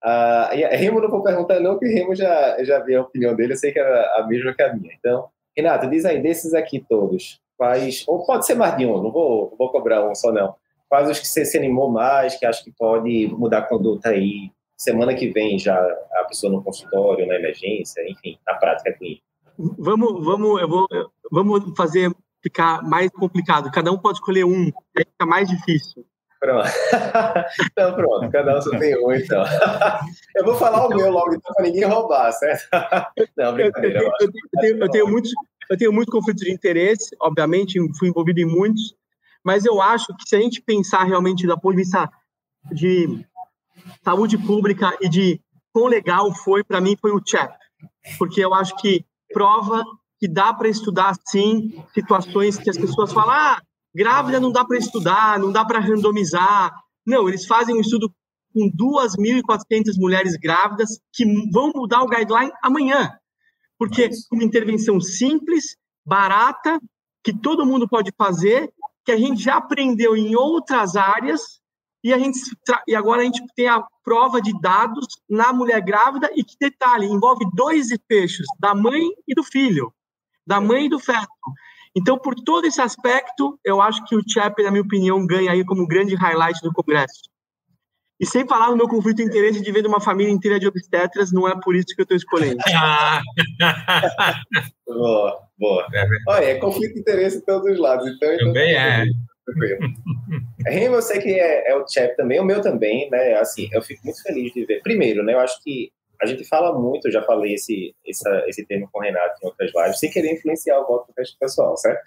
Uh, Remo não vou perguntar não, porque Remo já, já vi a opinião dele, eu sei que é a mesma que a minha. Então, Renato, diz aí, desses aqui todos, quais, ou pode ser mais de um, não vou, vou cobrar um só não, quais os que você se animou mais, que acha que pode mudar a conduta aí, semana que vem já a pessoa no consultório, na emergência, enfim, na prática clínica? Vamos, vamos, eu vou, vamos fazer ficar mais complicado, cada um pode escolher um, aí fica mais difícil. Pronto. *laughs* então, pronto, cada um só tem um, então. Eu vou falar o meu logo, então, para ninguém roubar, certo? *laughs* Não, brincadeira. Eu, eu, eu, tenho, eu, tenho muitos, eu tenho muito conflito de interesse, obviamente, fui envolvido em muitos, mas eu acho que se a gente pensar realmente da ponto de vista de saúde pública e de quão legal foi, para mim, foi o CHAP, porque eu acho que prova que dá para estudar, sim, situações que as pessoas falam, ah, Grávida não dá para estudar, não dá para randomizar. Não, eles fazem um estudo com 2.400 mulheres grávidas que vão mudar o guideline amanhã. Porque uma intervenção simples, barata, que todo mundo pode fazer, que a gente já aprendeu em outras áreas e a gente e agora a gente tem a prova de dados na mulher grávida e que detalhe envolve dois efeitos da mãe e do filho, da mãe e do feto. Então, por todo esse aspecto, eu acho que o Chap, na minha opinião, ganha aí como grande highlight do Congresso. E sem falar no meu conflito de interesse de ver uma família inteira de obstetras, não é por isso que eu estou escolhendo. *laughs* *laughs* boa, boa. É Olha, é conflito de interesse em todos os lados. Então, então também é. Ren, você que é, é o Chap também, o meu também, né? Assim, eu fico muito feliz de ver. Primeiro, né? Eu acho que a gente fala muito, eu já falei esse, essa, esse termo com o Renato em outras lives, sem querer influenciar o voto do resto pessoal, certo?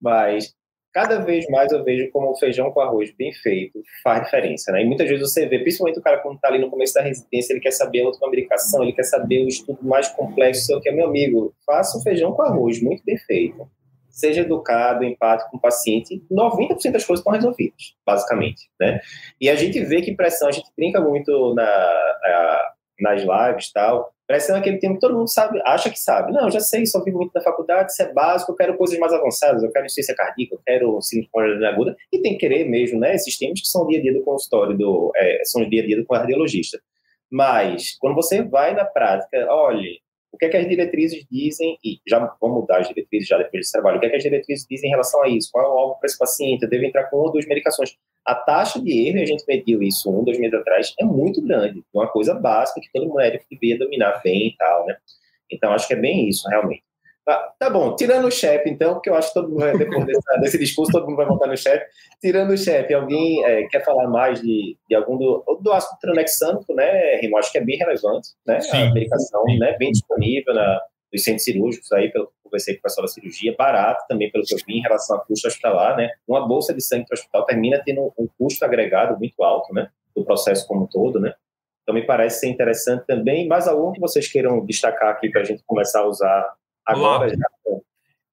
Mas cada vez mais eu vejo como o feijão com arroz bem feito faz diferença, né? E muitas vezes você vê, principalmente o cara quando está ali no começo da residência, ele quer saber a medicação, ele quer saber o estudo mais complexo, sei o que, meu amigo, faça um feijão com arroz muito bem feito. Seja educado, empático com o paciente, 90% das coisas estão resolvidas, basicamente, né? E a gente vê que pressão, a gente brinca muito na, nas lives tal, parece aquele tempo que todo mundo sabe, acha que sabe. Não, já sei, só vi muito na faculdade, isso é básico, eu quero coisas mais avançadas, eu quero insuficiência cardíaca, eu quero síndrome aguda, e tem que querer mesmo, né? Esses temas que são o dia a dia do consultório, do, é, são o dia a dia do cardiologista. Mas, quando você vai na prática, olhe, o que é que as diretrizes dizem, e já vamos mudar as diretrizes já depois desse trabalho, o que é que as diretrizes dizem em relação a isso? Qual é o alvo para esse paciente? Eu devo entrar com uma ou duas medicações. A taxa de erro, a gente mediu isso um, dois meses atrás, é muito grande. É uma coisa básica que todo médico devia dominar bem e tal, né? Então, acho que é bem isso, realmente. Ah, tá bom, tirando o chefe, então, porque eu acho que todo mundo, depois *laughs* desse, desse discurso, todo mundo vai voltar no chefe. Tirando o chefe, alguém é, quer falar mais de, de algum do, do ácido tranexâmico, né, Rimo? Acho que é bem relevante, né? Sim, a medicação, sim. né, bem disponível na, nos centros cirúrgicos, aí, pelo que eu conversei com o pessoal da cirurgia, barato também, pelo que eu vi, em relação a custo hospitalar, né? Uma bolsa de sangue para o hospital termina tendo um custo agregado muito alto, né? Do processo como um todo, né? Então, me parece ser interessante também. Mais algum que vocês queiram destacar aqui para a gente começar a usar Agora já.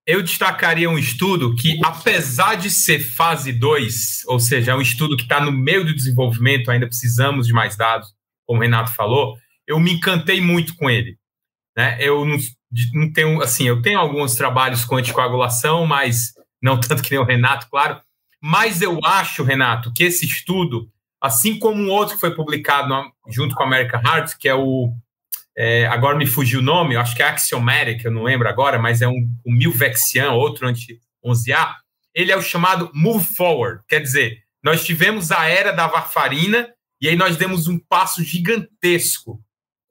Eu destacaria um estudo que, apesar de ser fase 2, ou seja, é um estudo que está no meio do desenvolvimento, ainda precisamos de mais dados, como o Renato falou, eu me encantei muito com ele. Né? Eu não, não tenho, assim, eu tenho alguns trabalhos com anticoagulação, mas não *laughs* tanto que nem o Renato, claro. Mas eu acho, Renato, que esse estudo, assim como um outro que foi publicado junto com a American Heart, que é o é, agora me fugiu o nome, acho que é Axiomatic, eu não lembro agora, mas é um, um Milvexian, outro anti-11A. Ele é o chamado Move Forward, quer dizer, nós tivemos a era da varfarina e aí nós demos um passo gigantesco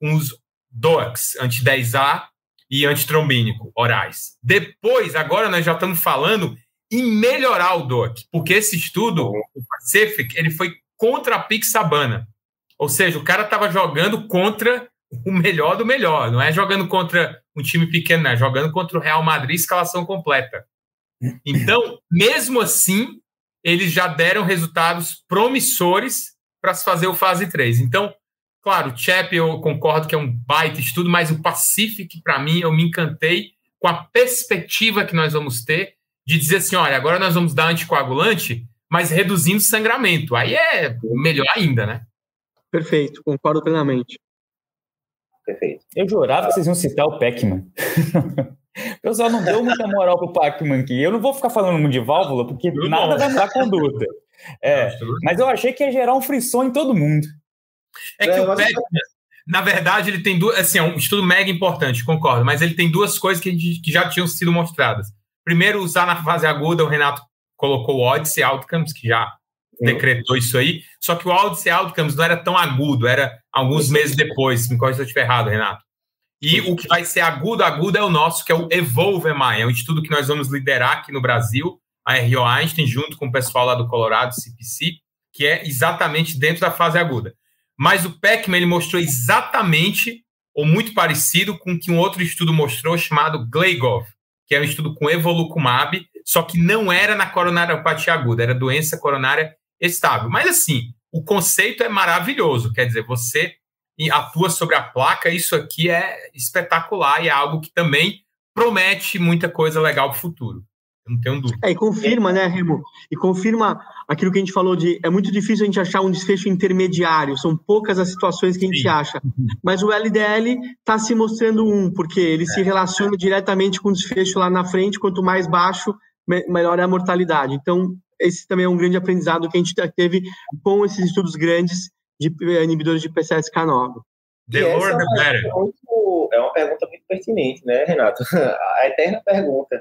com os DOACs, anti-10A e antitrombínico orais. Depois, agora nós já estamos falando em melhorar o DOAC, porque esse estudo, o Pacific, ele foi contra a Pixabana. Ou seja, o cara estava jogando contra o melhor do melhor. Não é jogando contra um time pequeno, é jogando contra o Real Madrid escalação completa. *laughs* Então, mesmo assim, eles já deram resultados promissores para se fazer o fase 3. Então, claro, o CHEP eu concordo que é um baita estudo, mas o Pacific, para mim, eu me encantei com a perspectiva que nós vamos ter de dizer assim: olha, agora nós vamos dar anticoagulante, mas reduzindo sangramento. Aí é melhor ainda, né? Perfeito, concordo plenamente. Perfeito. Eu jurava que vocês iam citar o Pac-Man. *laughs* o pessoal não deu muita moral pro Pac-Man aqui. Eu não vou ficar falando muito de válvula, porque eu nada não. vai mudar a conduta. É, mas eu achei que ia gerar um frisson em todo mundo. É que é, o Pac-Man, na verdade, ele tem duas. Assim, é um estudo mega importante, concordo, mas ele tem duas coisas que, que já tinham sido mostradas. Primeiro, usar na fase aguda, o Renato colocou o Odyssey Outcomes, que já decretou isso aí. Só que o Odyssey Outcomes não era tão agudo, era alguns meses depois, me corrija se eu estiver errado, Renato. E o que vai ser agudo, agudo é o nosso, que é o Evolve MI. É um estudo que nós vamos liderar aqui no Brasil, a RO Einstein, junto com o pessoal lá do Colorado, CPC, que é exatamente dentro da fase aguda. Mas o Peckman ele mostrou exatamente, ou muito parecido com o que um outro estudo mostrou, chamado Gleigov, que é um estudo com evolucumab, só que não era na coronariopatia aguda, era doença coronária estável. Mas assim, o conceito é maravilhoso, quer dizer, você atua sobre a placa, isso aqui é espetacular e é algo que também promete muita coisa legal para o futuro. Eu não tenho dúvida. É, e confirma, né, Remo? E confirma aquilo que a gente falou de é muito difícil a gente achar um desfecho intermediário, são poucas as situações que a gente Sim. acha. Mas o LDL está se mostrando um, porque ele é. se relaciona diretamente com o desfecho lá na frente, quanto mais baixo, melhor é a mortalidade. Então, esse também é um grande aprendizado que a gente teve com esses estudos grandes de eh, inibidores de PCSK9. The the better. É uma pergunta muito pertinente, né, Renato? *laughs* A eterna pergunta.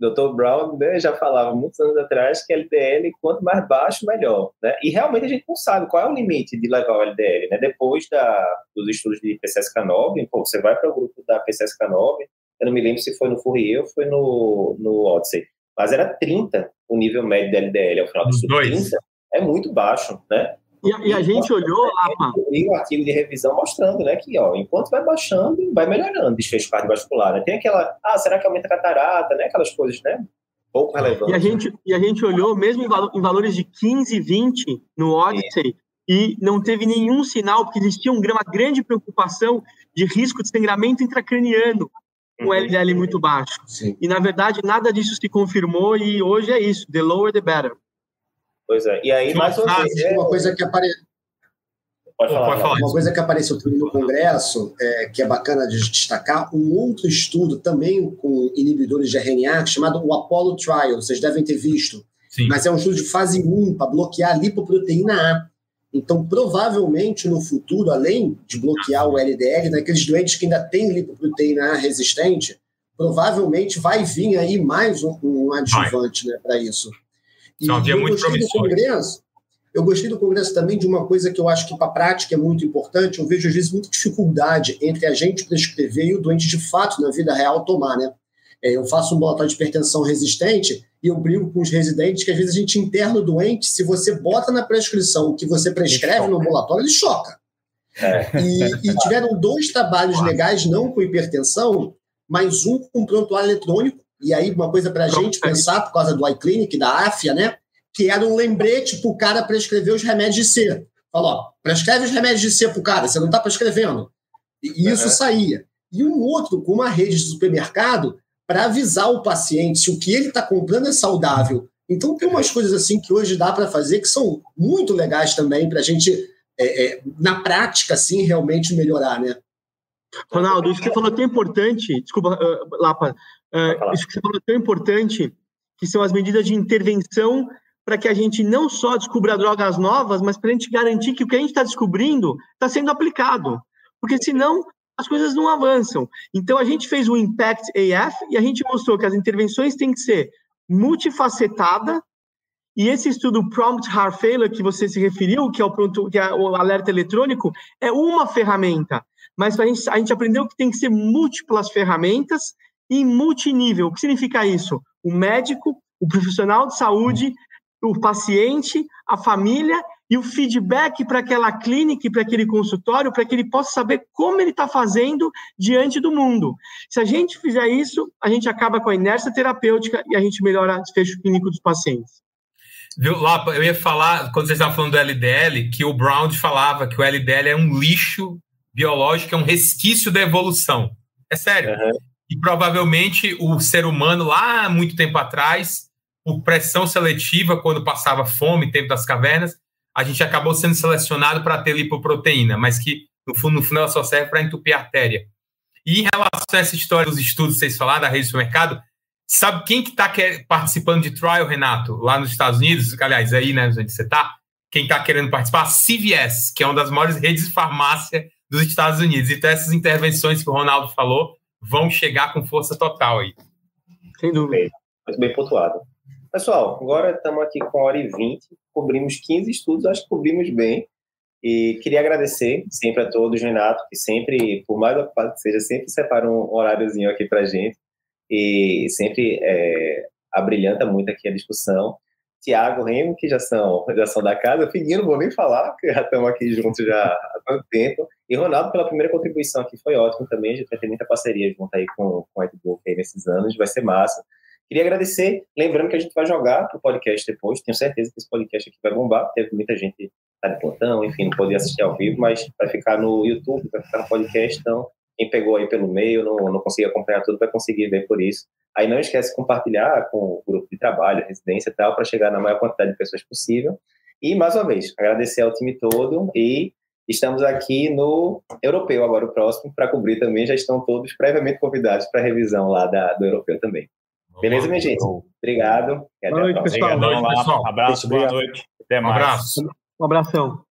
Dr. Brown né, já falava muitos anos atrás que LDL, quanto mais baixo, melhor. Né? E realmente a gente não sabe qual é o limite de levar o LDL. Né? Depois da, dos estudos de PCSK9, pô, você vai para o grupo da PCSK9, eu não me lembro se foi no Fourier ou foi no, no Odyssey mas era 30 o nível médio da LDL ao final do estudo. 30 é muito baixo, né? E, a, e a gente olhou lá, E o artigo de revisão mostrando, né, que ó, enquanto vai baixando, vai melhorando o desfecho cardiovascular. Né? Tem aquela, ah, será que aumenta a catarata, né? Aquelas coisas, né? Pouco relevantes. E a gente, e a gente olhou mesmo em, valo, em valores de 15, 20 no Odyssey, e não teve nenhum sinal, porque existia uma grande preocupação de risco de sangramento intracraniano um LDL muito baixo. Sim. E, na verdade, nada disso se confirmou e hoje é isso, the lower the better. Pois é. E aí, mais uma vez... Uma coisa que aparece... Pode falar, pode falar. Uma coisa que apareceu também no Congresso, é, que é bacana de destacar, um outro estudo também com inibidores de RNA, chamado o Apollo Trial, vocês devem ter visto. Sim. Mas é um estudo de fase 1 para bloquear a lipoproteína A. Então, provavelmente, no futuro, além de bloquear o LDL, naqueles doentes que ainda têm lipoproteína resistente, provavelmente vai vir aí mais um, um adjuvante né, para isso. E Só eu muito gostei do Congresso, eu gostei do Congresso também de uma coisa que eu acho que para a prática é muito importante. Eu vejo, às vezes, muita dificuldade entre a gente prescrever e o doente, de fato, na vida real, tomar, né? É, eu faço um ambulatório de hipertensão resistente e eu brigo com os residentes que, às vezes, a gente interna o doente, se você bota na prescrição o que você prescreve no ambulatório, ele choca. É. E, e, *laughs* tiveram dois trabalhos legais, não com hipertensão, mas um com prontuário eletrônico, e aí uma coisa para a gente pensar, por causa do iClinic, da AFIA, né? que era um lembrete para o cara prescrever os remédios de C. Falou, ó, prescreve os remédios de C para o cara, você não está prescrevendo. E isso uhum. saía. E um outro com uma rede de supermercado para avisar o paciente se o que ele está comprando é saudável. Então tem umas coisas assim que hoje dá para fazer que são muito legais também para a gente, é, é, na prática, assim, realmente melhorar, né? Ronaldo, isso que você falou é tão importante, desculpa, uh, Lapa, uh, isso que você falou é tão importante, que são as medidas de intervenção para que a gente não só descubra drogas novas, mas para a gente garantir que o que a gente está descobrindo está sendo aplicado. Porque senão as coisas não avançam. Então a gente fez o Impact AF e a gente mostrou que as intervenções têm que ser multifacetada. E esse estudo Prompt Heart Failure que você se referiu, que é o, pronto, que é o alerta eletrônico, é uma ferramenta. Mas a gente, a gente aprendeu que tem que ser múltiplas ferramentas e multinível. O que significa isso? O médico, o profissional de saúde o paciente, a família e o feedback para aquela clínica e para aquele consultório, para que ele possa saber como ele está fazendo diante do mundo. Se a gente fizer isso, a gente acaba com a inércia terapêutica e a gente melhora o desfecho clínico dos pacientes. Viu, Lapa, eu ia falar, quando vocês estavam falando do LDL, que o Brown falava que o LDL é um lixo biológico, é um resquício da evolução. É sério. Uhum. E provavelmente o ser humano, lá muito tempo atrás, por pressão seletiva, quando passava fome, tempo das cavernas, a gente acabou sendo selecionado para ter lipoproteína, mas que no fundo, no fundo ela só serve para entupir a artéria. E em relação a essa história dos estudos que vocês falaram da rede de supermercado, sabe quem que está participando de trial, Renato, lá nos Estados Unidos? Aliás, aí, né, onde você está? Quem está querendo participar? A CVS, que é uma das maiores redes de farmácia dos Estados Unidos. Então, essas intervenções que o Ronaldo falou vão chegar com força total aí. Sem dúvida. Muito bem pontuado. Pessoal, agora estamos aqui com a hora e vinte, cobrimos 15 estudos, acho que cobrimos bem. E queria agradecer sempre a todos, Renato, que sempre, por mais ocupado que seja, sempre separa um horáriozinho aqui para gente e sempre é, abrilhanta muito aqui a discussão. Tiago, Remo, que já são, já são da casa, Figuinho, não vou nem falar, porque já estamos aqui juntos já há tanto tempo. E Ronaldo, pela primeira contribuição aqui, foi ótimo também, a gente vai ter muita parceria junto aí com, com o Edbook aí nesses anos, vai ser massa. Queria agradecer, lembrando que a gente vai jogar o podcast depois, tenho certeza que esse podcast aqui vai bombar, teve muita gente tá de plantão, enfim, não podia assistir ao vivo, mas vai ficar no YouTube, vai ficar no podcast, então quem pegou aí pelo meio, não, não conseguiu acompanhar tudo, vai conseguir ver por isso. Aí não esquece de compartilhar com o grupo de trabalho, residência e tal, para chegar na maior quantidade de pessoas possível. E, mais uma vez, agradecer ao time todo e estamos aqui no Europeu, agora o próximo, para cobrir também, já estão todos previamente convidados para a revisão lá da, do Europeu também. Beleza, minha gente? Obrigado. Boa noite, pessoal. Obrigadão, pessoal. Abraço, boa noite. Até mais. Um abraço. Um abração.